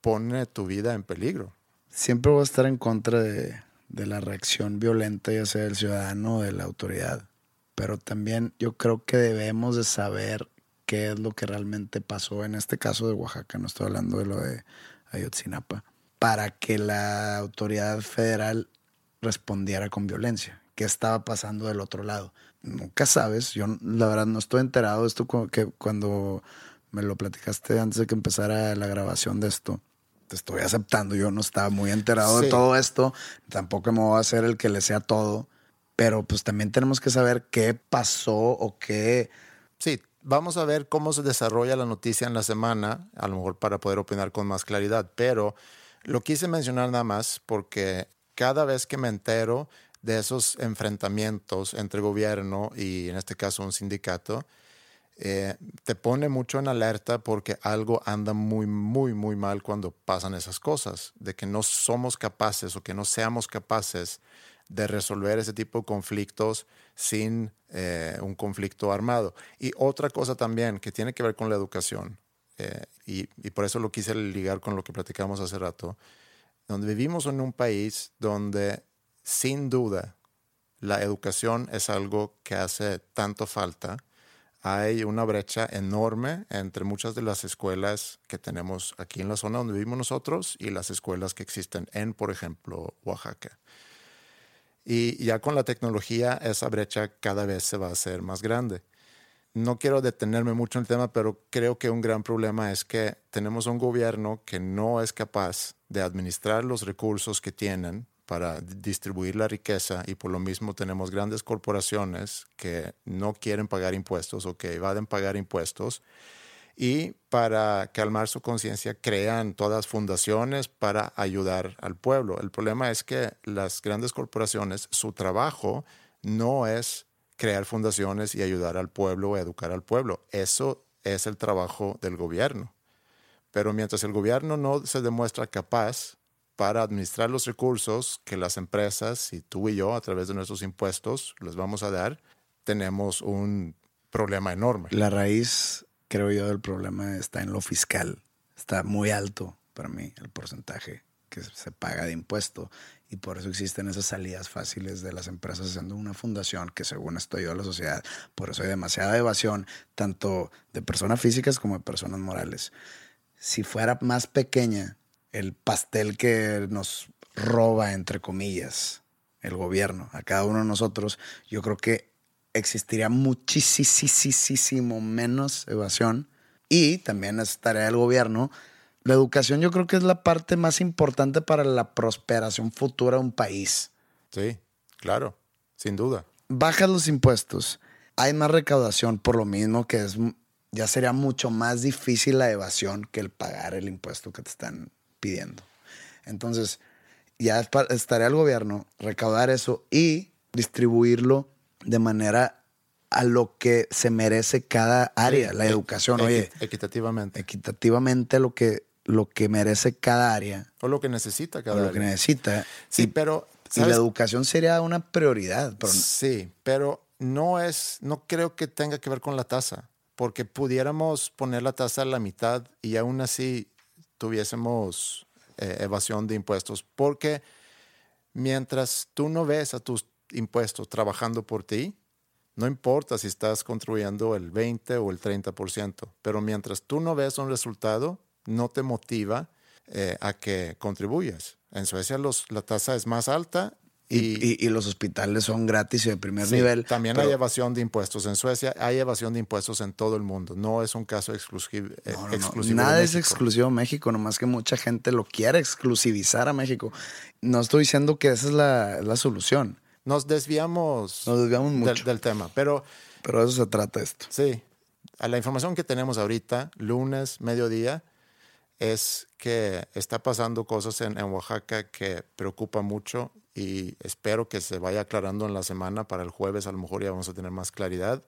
pone tu vida en peligro. Siempre voy a estar en contra de, la reacción violenta, ya sea del ciudadano o de la autoridad. Pero también yo creo que debemos de saber qué es lo que realmente pasó en este caso de Oaxaca, no estoy hablando de lo de Ayotzinapa, para que la autoridad federal respondiera con violencia qué estaba pasando del otro lado. Nunca sabes, yo la verdad no estoy enterado de esto que cuando me lo platicaste antes de que empezara la grabación de esto. Te estoy aceptando, yo no estaba muy enterado de todo esto, tampoco me voy a hacer el que le sea todo, pero pues también tenemos que saber qué pasó o qué... Sí, vamos a ver cómo se desarrolla la noticia en la semana, a lo mejor para poder opinar con más claridad, pero lo quise mencionar nada más porque cada vez que me entero de esos enfrentamientos entre gobierno y en este caso un sindicato, eh, te pone mucho en alerta porque algo anda muy, muy, muy mal cuando pasan esas cosas, de que no somos capaces o que no seamos capaces de resolver ese tipo de conflictos sin eh, un conflicto armado. Y otra cosa también que tiene que ver con la educación, eh, y, y, por eso lo quise ligar con lo que platicamos hace rato, donde vivimos en un país donde sin duda, la educación es algo que hace tanto falta. Hay una brecha enorme entre muchas de las escuelas que tenemos aquí en la zona donde vivimos nosotros y las escuelas que existen en, por ejemplo, Oaxaca. Y ya con la tecnología esa brecha cada vez se va a hacer más grande. No quiero detenerme mucho en el tema, pero creo que un gran problema es que tenemos un gobierno que no es capaz de administrar los recursos que tienen para distribuir la riqueza y por lo mismo tenemos grandes corporaciones que no quieren pagar impuestos o que evaden pagar impuestos y para calmar su conciencia crean todas fundaciones para ayudar al pueblo. El problema es que las grandes corporaciones, su trabajo no es crear fundaciones y ayudar al pueblo, educar al pueblo. Eso es el trabajo del gobierno. Pero mientras el gobierno no se demuestra capaz para administrar los recursos que las empresas y tú y yo a través de nuestros impuestos les vamos a dar, tenemos un problema enorme. La raíz, creo yo, del problema está en lo fiscal. Está muy alto para mí el porcentaje que se paga de impuesto y por eso existen esas salidas fáciles de las empresas haciendo una fundación que según esto ayuda a la sociedad. Por eso hay demasiada evasión, tanto de personas físicas como de personas morales. Si fuera más pequeña el pastel que nos roba, entre comillas, el gobierno a cada uno de nosotros, yo creo que existiría muchísimo menos evasión y también es tarea del gobierno la educación yo creo que es la parte más importante para la prosperación futura de un país. Sí, claro, sin duda. Bajas los impuestos, hay más recaudación por lo mismo que es ya sería mucho más difícil la evasión que el pagar el impuesto que te están pidiendo. Entonces, ya estaría el gobierno recaudar eso y distribuirlo de manera a lo que se merece cada área, la educación, oye, equitativamente. Equitativamente lo que lo que merece cada área. O lo que necesita cada o área. lo que necesita. Sí, pero... Y la educación sería una prioridad. Sí, pero no es, no creo que tenga que ver con la tasa, porque pudiéramos poner la tasa a la mitad y aún así tuviésemos eh, evasión de impuestos, porque mientras tú no ves a tus impuestos trabajando por ti, no importa si estás contribuyendo el 20 o el 30%, pero mientras tú no ves un resultado, no te motiva eh, a que contribuyas. En Suecia los, la tasa es más alta y, los hospitales son gratis y de primer nivel. También hay evasión de impuestos. En Suecia hay evasión de impuestos en todo el mundo. No es un caso exclusivo. Eh, Nada es exclusivo a México, nomás que mucha gente lo quiere exclusivizar a México. No estoy diciendo que esa es la, solución. Nos desviamos, Nos desviamos mucho. Del, del, tema, pero... Pero eso se trata esto. Sí. A la información que tenemos ahorita, lunes, mediodía, es que está pasando cosas en, Oaxaca que preocupa mucho y espero que se vaya aclarando en la semana. Para el jueves a lo mejor ya vamos a tener más claridad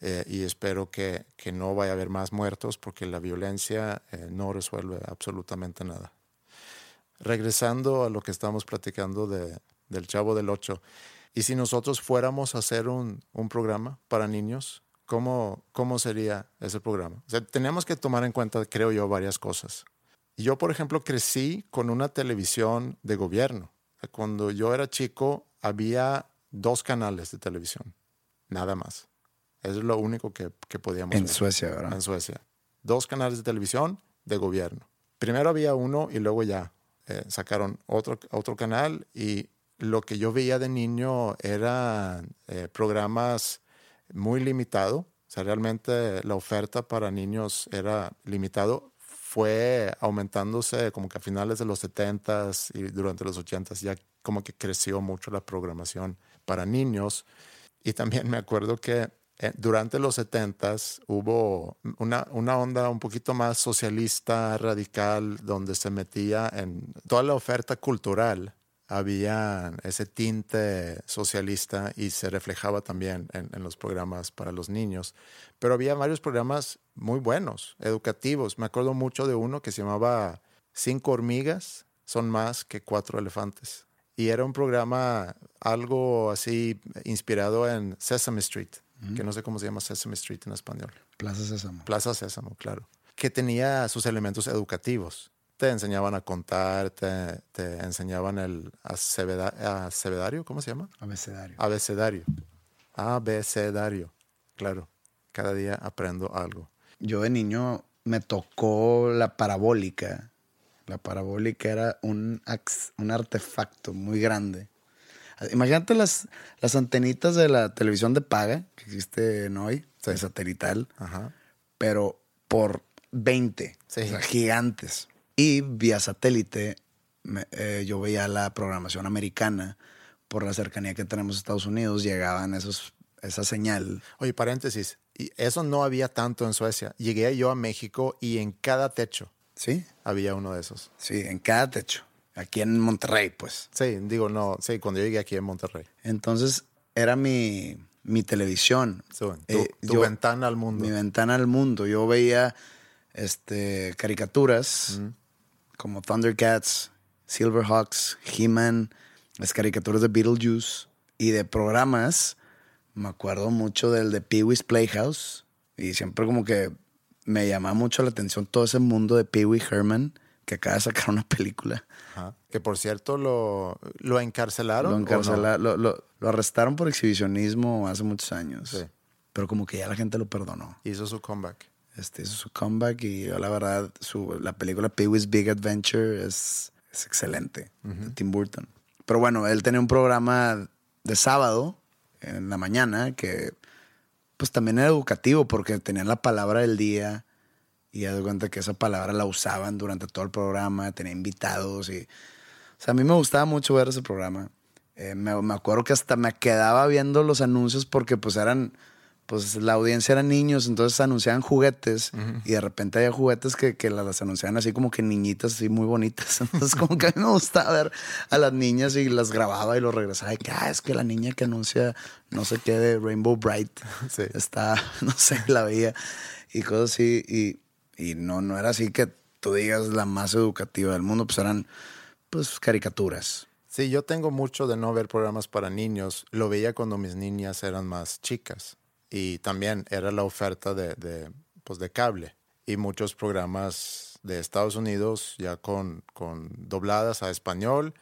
eh, y espero que, que, no vaya a haber más muertos porque la violencia eh, no resuelve absolutamente nada. Regresando a lo que estamos platicando de, del Chavo del Ocho, y si nosotros fuéramos a hacer un, un programa para niños, ¿cómo, cómo sería ese programa? O sea, tenemos que tomar en cuenta, creo yo, varias cosas. Yo, por ejemplo, crecí con una televisión de gobierno. Cuando yo era chico, había dos canales de televisión, nada más. Eso es lo único que, que podíamos En Suecia, ¿verdad? En Suecia. Dos canales de televisión de gobierno. Primero había uno y luego ya eh, sacaron otro, otro canal y lo que yo veía de niño eran eh, programas muy limitado. O sea, realmente la oferta para niños era limitado. Fue aumentándose como que a finales de los 70s y durante los 80s ya como que creció mucho la programación para niños. Y también me acuerdo que eh, durante los 70s hubo una, una onda un poquito más socialista, radical, donde se metía en toda la oferta cultural había ese tinte socialista y se reflejaba también en, los programas para los niños. Pero había varios programas muy buenos, educativos. Me acuerdo mucho de uno que se llamaba Cinco hormigas son más que cuatro elefantes. Y era un programa algo así inspirado en Sesame Street, que no sé cómo se llama Sesame Street en español. Plaza Sésamo. Plaza Sésamo, claro. Que tenía sus elementos educativos te enseñaban a contar, te, te enseñaban el acebeda, ¿cómo se llama? Abecedario. Abecedario. Abecedario, claro. Cada día aprendo algo. Yo de niño me tocó la parabólica. La parabólica era un, un artefacto muy grande. Imagínate las, las antenitas de la televisión de paga que existe en hoy, sí. satelital, Ajá. pero por 20, sí. o sea, gigantes. Y vía satélite eh, yo veía la programación americana por la cercanía que tenemos a Estados Unidos, llegaban esos, esa señal. Oye, paréntesis, y eso no había tanto en Suecia. Llegué yo a México y en cada techo ¿Sí? había uno de esos. Sí, en cada techo. Aquí en Monterrey, pues. Sí, digo, no, sí, cuando yo llegué aquí en Monterrey. Entonces, era mi, mi televisión. So, tu, Eh, tu yo- ventana al mundo. Mi ventana al mundo. Yo veía este, caricaturas como Thundercats, Silverhawks, He-Man, las caricaturas de Beetlejuice y de programas. Me acuerdo mucho del de Pee-wee's Playhouse y siempre como que me llamaba mucho la atención todo ese mundo de Pee-wee Herman que acaba de sacar una película. Ajá. Que por cierto lo, lo encarcelaron. Lo, lo, lo- lo arrestaron por exhibicionismo hace muchos años. Sí. Pero como que ya la gente lo perdonó. Hizo su comeback. Este hizo su comeback y yo, la verdad, su, la película Pee-wee's Big Adventure es, es excelente. de Tim Burton. Pero bueno, él tenía un programa de sábado en la mañana que pues también era educativo porque tenían la palabra del día y ya de cuenta que esa palabra la usaban durante todo el programa, tenía invitados y... O sea, a mí me gustaba mucho ver ese programa. Eh, me, me acuerdo que hasta me quedaba viendo los anuncios porque pues eran... Pues la audiencia eran niños, entonces anunciaban juguetes y de repente había juguetes que, que las anunciaban así como que niñitas así muy bonitas. (laughs) Entonces como que a mí me gustaba ver a las niñas y las grababa y los regresaba. Y que, ah, es que la niña que anuncia no sé qué de Rainbow Bright (laughs) Sí. está, (laughs) no sé, la veía y cosas así. Y, y no, no era así que tú digas la más educativa del mundo, pues eran pues caricaturas. Sí, yo tengo mucho de no ver programas para niños. Lo veía cuando mis niñas eran más chicas. Y también era la oferta de, de, pues de cable. Y muchos programas de Estados Unidos ya con, con dobladas a español,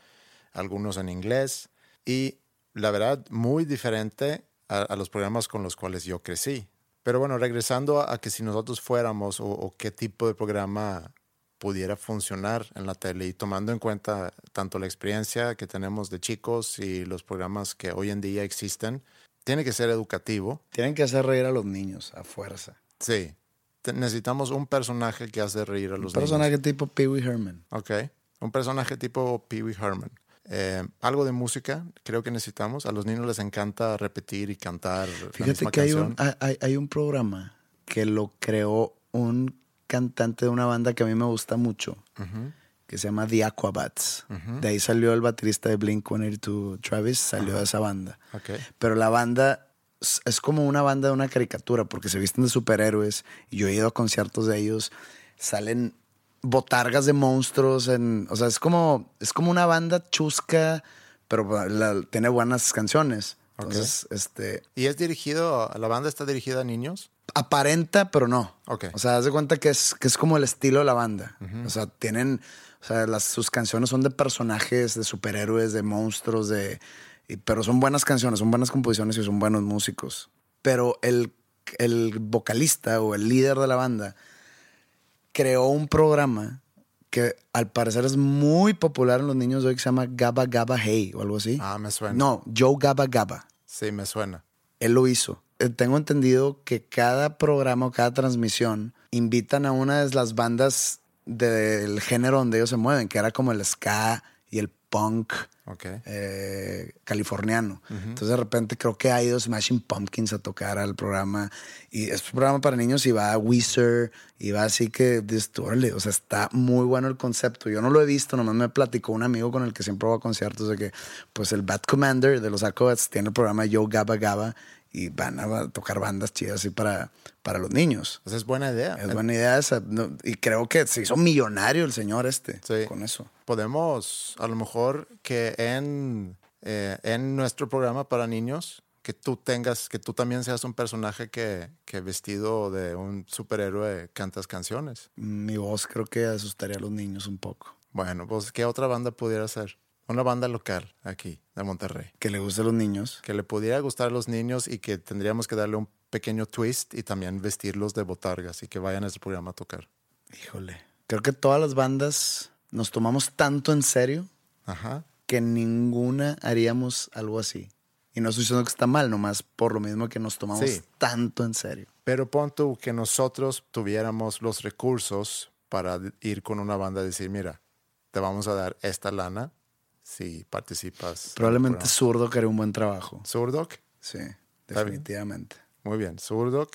algunos en inglés. Y la verdad, muy diferente a, los programas con los cuales yo crecí. Pero bueno, regresando a, que si nosotros fuéramos o qué tipo de programa pudiera funcionar en la tele y tomando en cuenta tanto la experiencia que tenemos de chicos y los programas que hoy en día existen, tiene que ser educativo. Tienen que hacer reír a los niños a fuerza. Sí. Te- necesitamos un personaje que hace reír a Un los personaje niños. tipo Pee Wee Herman. Ok. Un personaje tipo Pee Wee Herman. Eh, algo de música, creo que necesitamos. A los niños les encanta repetir y cantar la Fíjate misma que hay un, canción. hay, hay- hay un programa que lo creó un cantante de una banda que a mí me gusta mucho, que se llama The Aquabats. De ahí salió el baterista de Blink-182, Travis, salió de esa banda. Ok. Pero la banda es- como una banda de una caricatura porque se visten de superhéroes y yo he ido a conciertos de ellos, salen botargas de monstruos, en, o sea, es como, es como una banda chusca, pero la- tiene buenas canciones. Entonces, este, ¿Y es dirigido, la banda está dirigida a niños? aparenta, pero no. Ok. O sea, haz de cuenta que es, que es como el estilo de la banda. O sea, tienen, o sea, las, sus canciones son de personajes, de superhéroes, de monstruos, de, y- pero son buenas canciones, son buenas composiciones y son buenos músicos. Pero el, el vocalista o el líder de la banda creó un programa que al parecer es muy popular en los niños de hoy que se llama Gaba Gaba Hey o algo así. Ah, me suena. No, Joe Gaba Gaba. Sí, me suena. Él lo hizo. Eh, Tengo entendido que cada programa o cada transmisión invitan a una de las bandas del género donde ellos se mueven, que era como el ska y el punk Ok. eh, californiano. Entonces de repente creo que ha ido Smashing Pumpkins a tocar al programa. Y es un programa para niños y va a Weezer y va así que, órale, o sea, está muy bueno el concepto. Yo no lo he visto, nomás me platicó un amigo con el que siempre voy a conciertos de que, pues el Bad Commander de los Aquabats tiene el programa Yo Gaba Gaba y van a tocar bandas chidas así para, para los niños. Pues es buena idea. Es buena idea esa. ¿no? Y creo que se hizo millonario el señor este Sí. con eso. Podemos, a lo mejor, que en, eh, en nuestro programa para niños, que tú tengas, que tú también seas un personaje que, que vestido de un superhéroe cantas canciones. Mi voz creo que asustaría a los niños un poco. Bueno, pues, ¿qué otra banda pudiera ser? Una banda local aquí, de Monterrey. Que le guste a los niños. Que le pudiera gustar a los niños y que tendríamos que darle un pequeño twist y también vestirlos de botargas y que vayan a este programa a tocar. Híjole. Creo que todas las bandas nos tomamos tanto en serio Ajá. que ninguna haríamos algo así. Y no estoy diciendo que está mal, nomás por lo mismo que nos tomamos Sí. tanto en serio. Pero pon tú que nosotros tuviéramos los recursos para ir con una banda y decir, mira, te vamos a dar esta lana si participas. Probablemente programa". Zurdo que haría un buen trabajo. Zurdok, Sí, definitivamente. muy bien. Zurdok.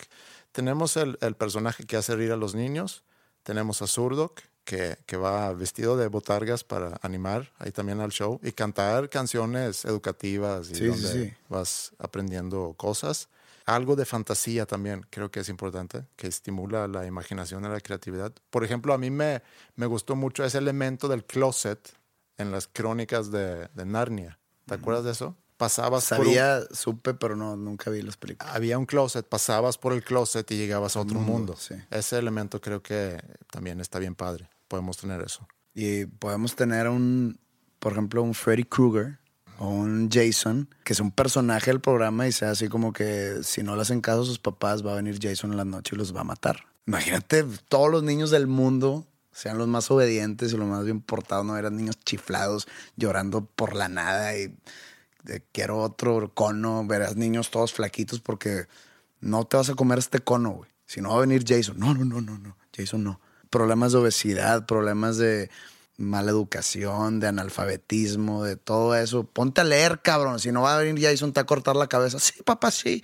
Tenemos el, el personaje que hace reír a los niños. Tenemos a Zurdok, que, que va vestido de botargas para animar ahí también al show y cantar canciones educativas y sí, donde sí. vas aprendiendo cosas. Algo de fantasía también creo que es importante, que estimula la imaginación y la creatividad. Por ejemplo, a mí me, me gustó mucho ese elemento del closet en las crónicas de, de Narnia. ¿Te acuerdas de eso? Pasabas por un- Sabía, supe, pero no, nunca vi las películas. había un closet, pasabas por el closet y llegabas a otro Mundo, mundo. sí. Ese elemento creo que también está bien padre. Podemos tener eso. Y podemos tener un, por ejemplo, un Freddy Krueger o un Jason, que es un personaje del programa y sea así como que si no le hacen caso a sus papás, va a venir Jason en la noche y los va a matar. Imagínate, todos los niños del mundo sean los más obedientes y los más bien portados, no eran niños chiflados llorando por la nada y quiero otro cono, verás niños todos flaquitos porque no te vas a comer este cono, güey. Si no va a venir Jason. No, no, no, no, no. Jason no. Problemas de obesidad, problemas de mala educación, de analfabetismo, de todo eso. Ponte a leer, cabrón. Si no va a venir Jason, te va a cortar la cabeza. Sí, papá, sí.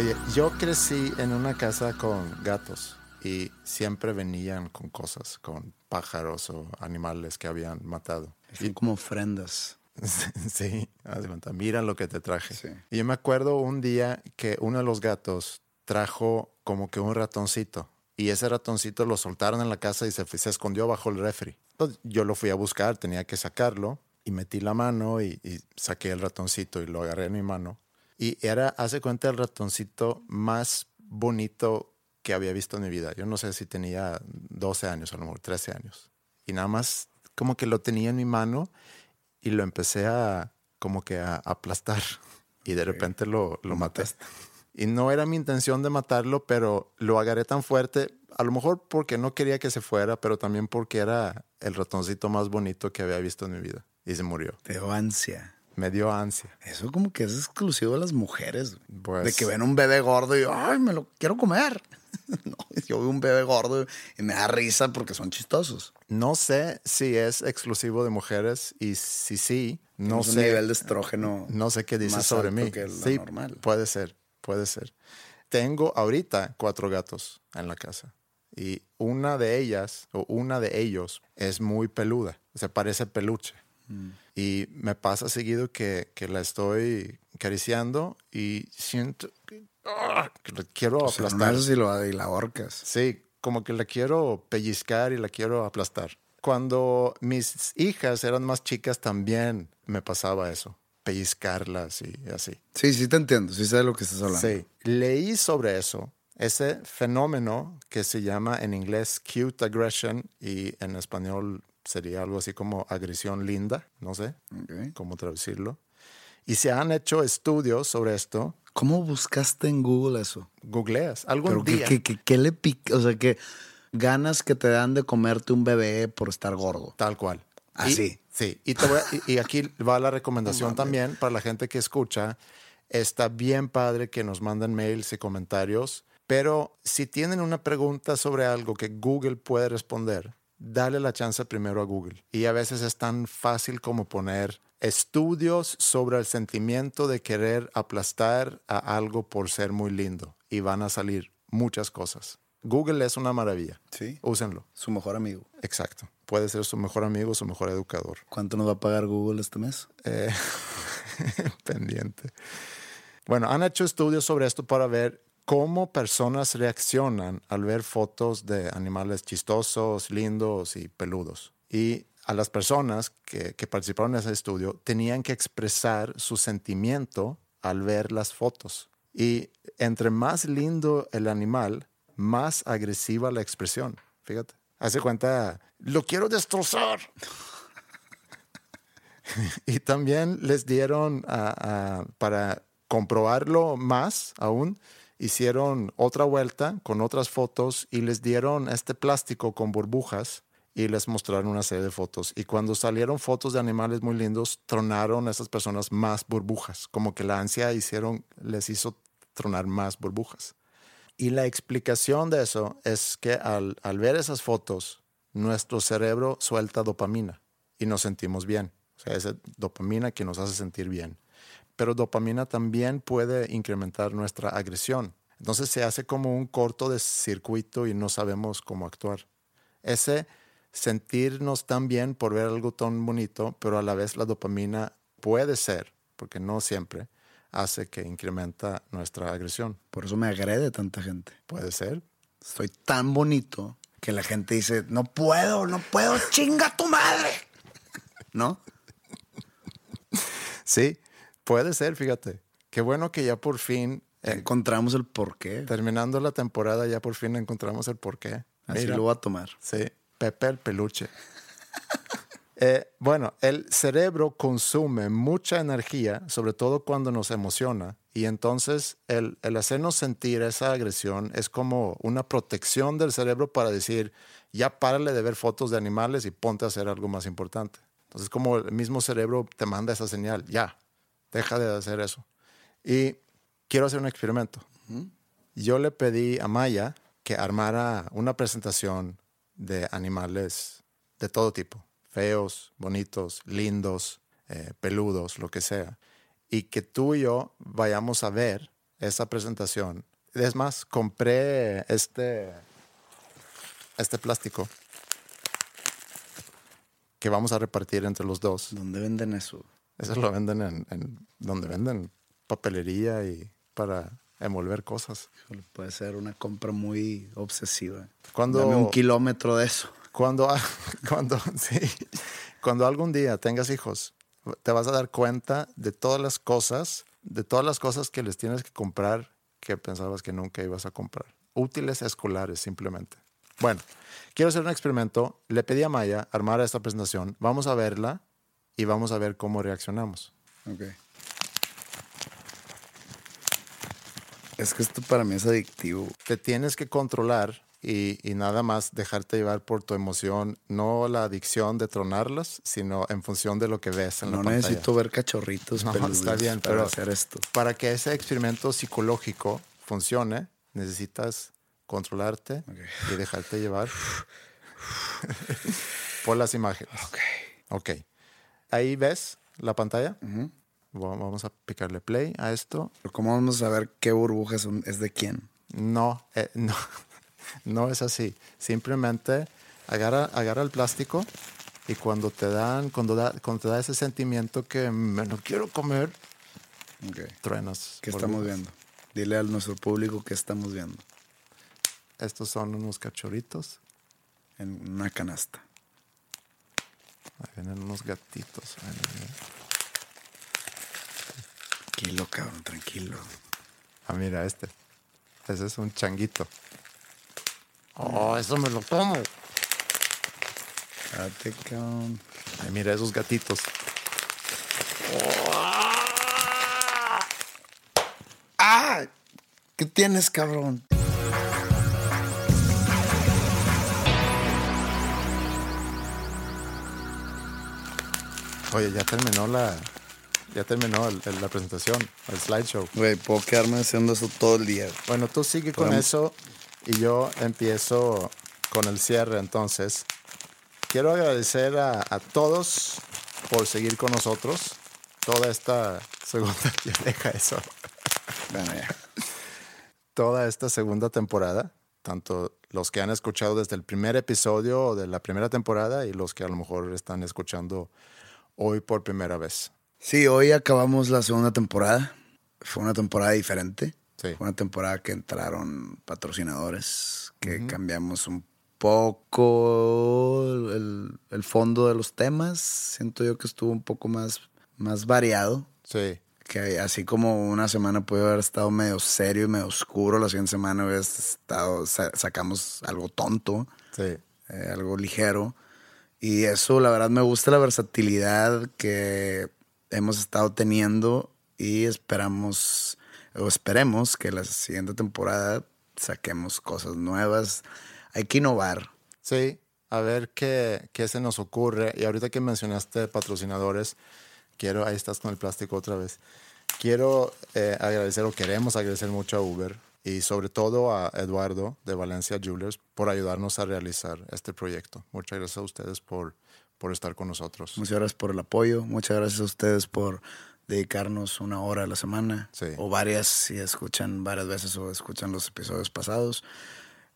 Oye, yo crecí en una casa con gatos y siempre venían con cosas, con pájaros o animales que habían matado. Son como ofrendas. (laughs) Sí, mira lo que te traje. Sí. Y yo me acuerdo un día que uno de los gatos trajo como que un ratoncito y ese ratoncito lo soltaron en la casa y se escondió bajo el refri. Entonces yo lo fui a buscar, tenía que sacarlo y metí la mano y, y saqué el ratoncito y lo agarré en mi mano. Y era, hace cuenta, el ratoncito más bonito que había visto en mi vida. Yo no sé si tenía 12 años, a lo mejor 13 años. Y nada más como que lo tenía en mi mano y lo empecé a como que a aplastar (laughs) y de repente lo, lo maté. (laughs) Y no era mi intención de matarlo, pero lo agarré tan fuerte, a lo mejor porque no quería que se fuera, pero también porque era el ratoncito más bonito que había visto en mi vida. Y se murió. Te ansia. Me dio ansia. Eso como que es exclusivo de las mujeres. Pues- de que ven un bebé gordo y ay, me lo quiero comer. (laughs) no, yo veo un bebé gordo y me da risa porque son chistosos. No sé si es exclusivo de mujeres y si sí, no Tienes un sé. nivel de estrógeno No sé qué dice sobre mí. que sí, normal. puede ser, puede ser. Tengo ahorita cuatro gatos en la casa y una de ellas o una de ellos es muy peluda, se parece peluche. Mm. Y me pasa seguido que, que la estoy acariciando y siento que, que la quiero O sea, aplastar. no así lo, y la ahorcas. Sí, como que la quiero pellizcar y la quiero aplastar. Cuando mis hijas eran más chicas también me pasaba eso, pellizcarlas y así. Sí, sí te entiendo. Sí sé de lo que estás hablando. Sí, leí sobre eso, ese fenómeno que se llama en inglés cute aggression y en español sería algo así como agresión linda, no sé cómo traducirlo. Y se han hecho estudios sobre esto. ¿Cómo buscaste en Google eso? Googleas algún Pero día. que le pica, o sea, que ganas que te dan de comerte un bebé por estar gordo. Tal cual. Así. Y- sí. Y, te voy a- y- y aquí va la recomendación (laughs) también para la gente que escucha. Está bien padre que nos manden mails y comentarios, pero si tienen una pregunta sobre algo que Google puede responder, dale la chance primero a Google. Y a veces es tan fácil como poner estudios sobre el sentimiento de querer aplastar a algo por ser muy lindo. Y van a salir muchas cosas. Google es una maravilla. Sí. Úsenlo. Su mejor amigo. Exacto. puede ser su mejor amigo, su mejor educador. ¿Cuánto nos va a pagar Google este mes? Eh, (laughs) pendiente. Bueno, han hecho estudios sobre esto para ver cómo personas reaccionan al ver fotos de animales chistosos, lindos y peludos. Y a las personas que, que participaron en ese estudio tenían que expresar su sentimiento al ver las fotos. Y entre más lindo el animal, más agresiva la expresión. Fíjate. Hace cuenta, lo quiero destrozar. (laughs) y también les dieron para comprobarlo más aún, hicieron otra vuelta con otras fotos y les dieron este plástico con burbujas y les mostraron una serie de fotos. Y cuando salieron fotos de animales muy lindos, tronaron a esas personas más burbujas, como que la ansia les hizo tronar más burbujas. Y la explicación de eso es que al, al ver esas fotos, nuestro cerebro suelta dopamina y nos sentimos bien. O sea, es dopamina que nos hace sentir bien. Pero dopamina también puede incrementar nuestra agresión. Entonces se hace como un corto de circuito y no sabemos cómo actuar. Ese sentirnos tan bien por ver algo tan bonito, pero a la vez la dopamina puede ser, porque no siempre, hace que incrementa nuestra agresión. Por eso me agrede tanta gente. Puede ser. Soy tan bonito que la gente dice, no puedo, no puedo, chinga tu madre. ¿No? Sí, puede ser, fíjate. Qué bueno que ya por fin... encontramos el porqué. Terminando la temporada ya por fin encontramos el porqué. Así lo voy a tomar. Sí, Pepe el peluche. (laughs) Eh, bueno, el cerebro consume mucha energía, sobre todo cuando nos emociona, y entonces el, el, hacernos sentir esa agresión es como una protección del cerebro para decir, ya párale de ver fotos de animales y ponte a hacer algo más importante. Entonces como el mismo cerebro te manda esa señal, ya, deja de hacer eso. Y quiero hacer un experimento. Yo le pedí a Maya que armara una presentación de animales de todo tipo, feos, bonitos, lindos, eh, peludos, lo que sea, y que tú y yo vayamos a ver esa presentación. Es más, compré este, este plástico que vamos a repartir entre los dos. ¿Dónde venden eso? Eso lo venden en, en donde venden papelería y para envolver cosas. Puede ser una compra muy obsesiva. Cuando, Dame un kilómetro de eso. Cuando, (laughs) cuando, sí, cuando algún día tengas hijos, te vas a dar cuenta de todas las cosas, de todas las cosas que les tienes que comprar que pensabas que nunca ibas a comprar. Útiles escolares, simplemente. Bueno, quiero hacer un experimento. Le pedí a Maya armar esta presentación. Vamos a verla y vamos a ver cómo reaccionamos. Okay. Es que esto para mí es adictivo. Te tienes que controlar y, y, nada más dejarte llevar por tu emoción, no la adicción de tronarlas, sino en función de lo que ves en no la pantalla. No necesito ver cachorritos no, está bien, para pero hacer esto. Para que ese experimento psicológico funcione, necesitas controlarte okay. y dejarte llevar (laughs) por las imágenes. Ok. Ok. Ahí ves la pantalla. Uh -huh. Vamos a picarle play a esto. Pero ¿Cómo vamos a saber qué burbujas son, es de quién? No, eh, (laughs) no, no es así. Simplemente agarra, agarra el plástico y cuando te dan, cuando, da, cuando te da ese sentimiento que me lo quiero comer, okay. truenas. ¿Qué estamos viendo? Dile a nuestro público qué estamos viendo. Estos son unos cachorritos. En una canasta. Ahí vienen unos gatitos. Tranquilo, cabrón, tranquilo. Ah, mira este. Ese es un changuito. Oh, eso me lo tomo. Date, cabrón. Ay, mira esos gatitos. ¡Ah! ¿Qué tienes, cabrón? Oye, ya terminó la. Ya terminó el, el, la presentación, el slideshow. Güey, puedo quedarme haciendo eso todo el día. Bueno, tú sigue con Podemos... eso y yo empiezo con el cierre. Entonces, quiero agradecer a, a todos por seguir con nosotros toda esta segunda. (laughs) Ya deja eso. Bueno, ya. Toda esta segunda temporada, tanto los que han escuchado desde el primer episodio de la primera temporada y los que a lo mejor están escuchando hoy por primera vez. Sí, hoy acabamos la segunda temporada. Fue una temporada diferente. Sí. Fue una temporada que entraron patrocinadores, que cambiamos un poco el, el fondo de los temas. Siento yo que estuvo un poco más, más variado. Sí, que así como una semana puede haber estado medio serio y medio oscuro, la siguiente semana hubiera estado, sa- sacamos algo tonto, sí, eh, algo ligero. Y eso, la verdad, me gusta la versatilidad que hemos estado teniendo y esperamos, o esperemos que la siguiente temporada saquemos cosas nuevas. Hay que innovar. sí. A ver qué, qué se nos ocurre. Y ahorita que mencionaste patrocinadores, quiero, ahí estás con el plástico otra vez. Quiero eh, agradecer o queremos agradecer mucho a Uber y sobre todo a Eduardo de Valencia Jewelers por ayudarnos a realizar este proyecto. Muchas gracias a ustedes por, por estar con nosotros. Muchas gracias por el apoyo. Muchas gracias a ustedes por dedicarnos una hora a la semana. Sí. O varias, si escuchan varias veces o escuchan los episodios pasados.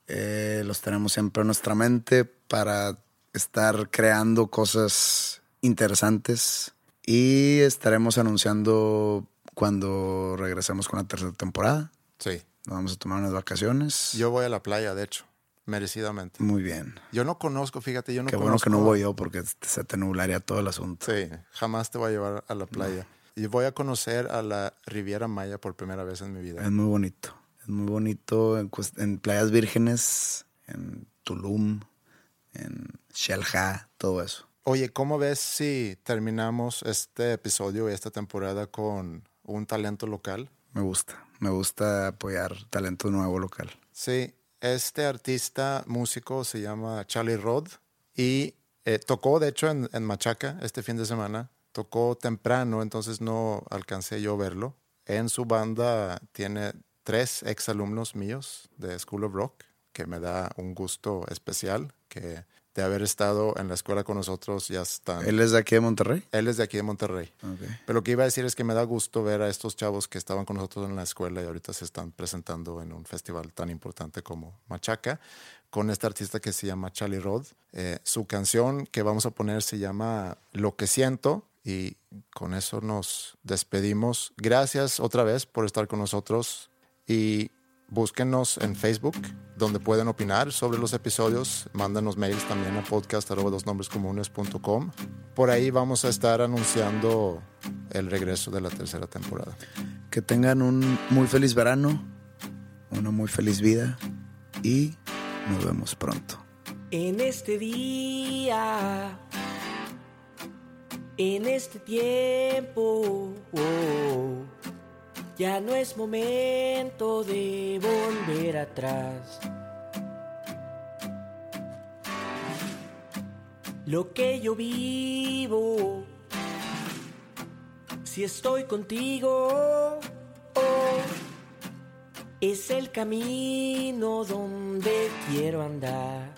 Eh, los tenemos siempre en nuestra mente para estar creando cosas interesantes. Y estaremos anunciando cuando regresemos con la tercera temporada. Sí. Nos vamos a tomar unas vacaciones. Yo voy a la playa, de hecho, merecidamente. Muy bien. Yo no conozco, fíjate, yo no Qué bueno conozco. que no voy yo porque se te nublaría todo el asunto. Sí, jamás te voy a llevar a la playa. Y voy a conocer a la Riviera Maya por primera vez en mi vida. Es muy bonito. Es muy bonito en, en playas vírgenes, en Tulum, en Shelja, todo eso. Oye, ¿cómo ves si terminamos este episodio y esta temporada con un talento local? Me gusta. Me gusta apoyar talento nuevo local. Sí, este artista músico se llama Charlie Rod y eh, tocó, de hecho, en, Machaca este fin de semana. Tocó temprano, entonces no alcancé yo verlo. En su banda tiene tres exalumnos míos de School of Rock, que me da un gusto especial, que de haber estado en la escuela con nosotros ya están. ¿Él es de aquí de Monterrey? Él es de aquí de Monterrey. Pero lo que iba a decir es que me da gusto ver a estos chavos que estaban con nosotros en la escuela y ahorita se están presentando en un festival tan importante como Machaca, con este artista que se llama Charlie Rod. Eh, su canción que vamos a poner se llama Lo que siento y con eso nos despedimos. Gracias otra vez por estar con nosotros y búsquenos en Facebook, donde pueden opinar sobre los episodios. Mándanos mails también a podcast.com. Por ahí vamos a estar anunciando el regreso de la tercera temporada. Que tengan un muy feliz verano, una muy feliz vida y nos vemos pronto. En este día, en este tiempo, oh, ya no es momento de volver atrás. Lo que yo vivo, si estoy contigo, oh, es el camino donde quiero andar.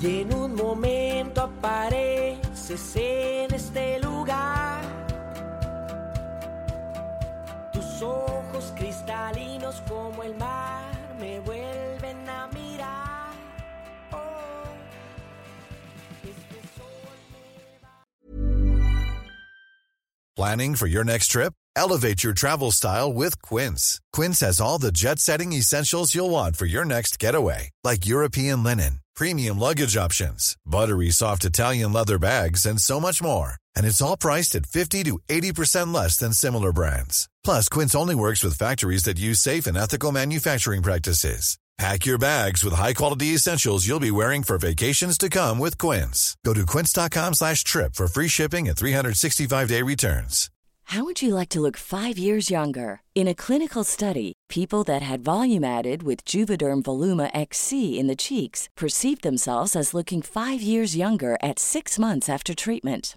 Y en un momento apareces en este lugar. Ojos cristalinos como el mar me vuelven a mirar. Oh, este sol me va- Planning for your next trip? Elevate your travel style with Quince. Quince has all the jet setting essentials you'll want for your next getaway, like European linen, premium luggage options, buttery soft Italian leather bags, and so much more. And it's all priced at 50 to 80% less than similar brands. Plus, Quince only works with factories that use safe and ethical manufacturing practices. Pack your bags with high-quality essentials you'll be wearing for vacations to come with Quince. Go to quince.com slash trip for free shipping and 365-day returns. How would you like to look five years younger? In a clinical study, people that had volume added with Juvederm Voluma XC in the cheeks perceived themselves as looking five years younger at six months after treatment.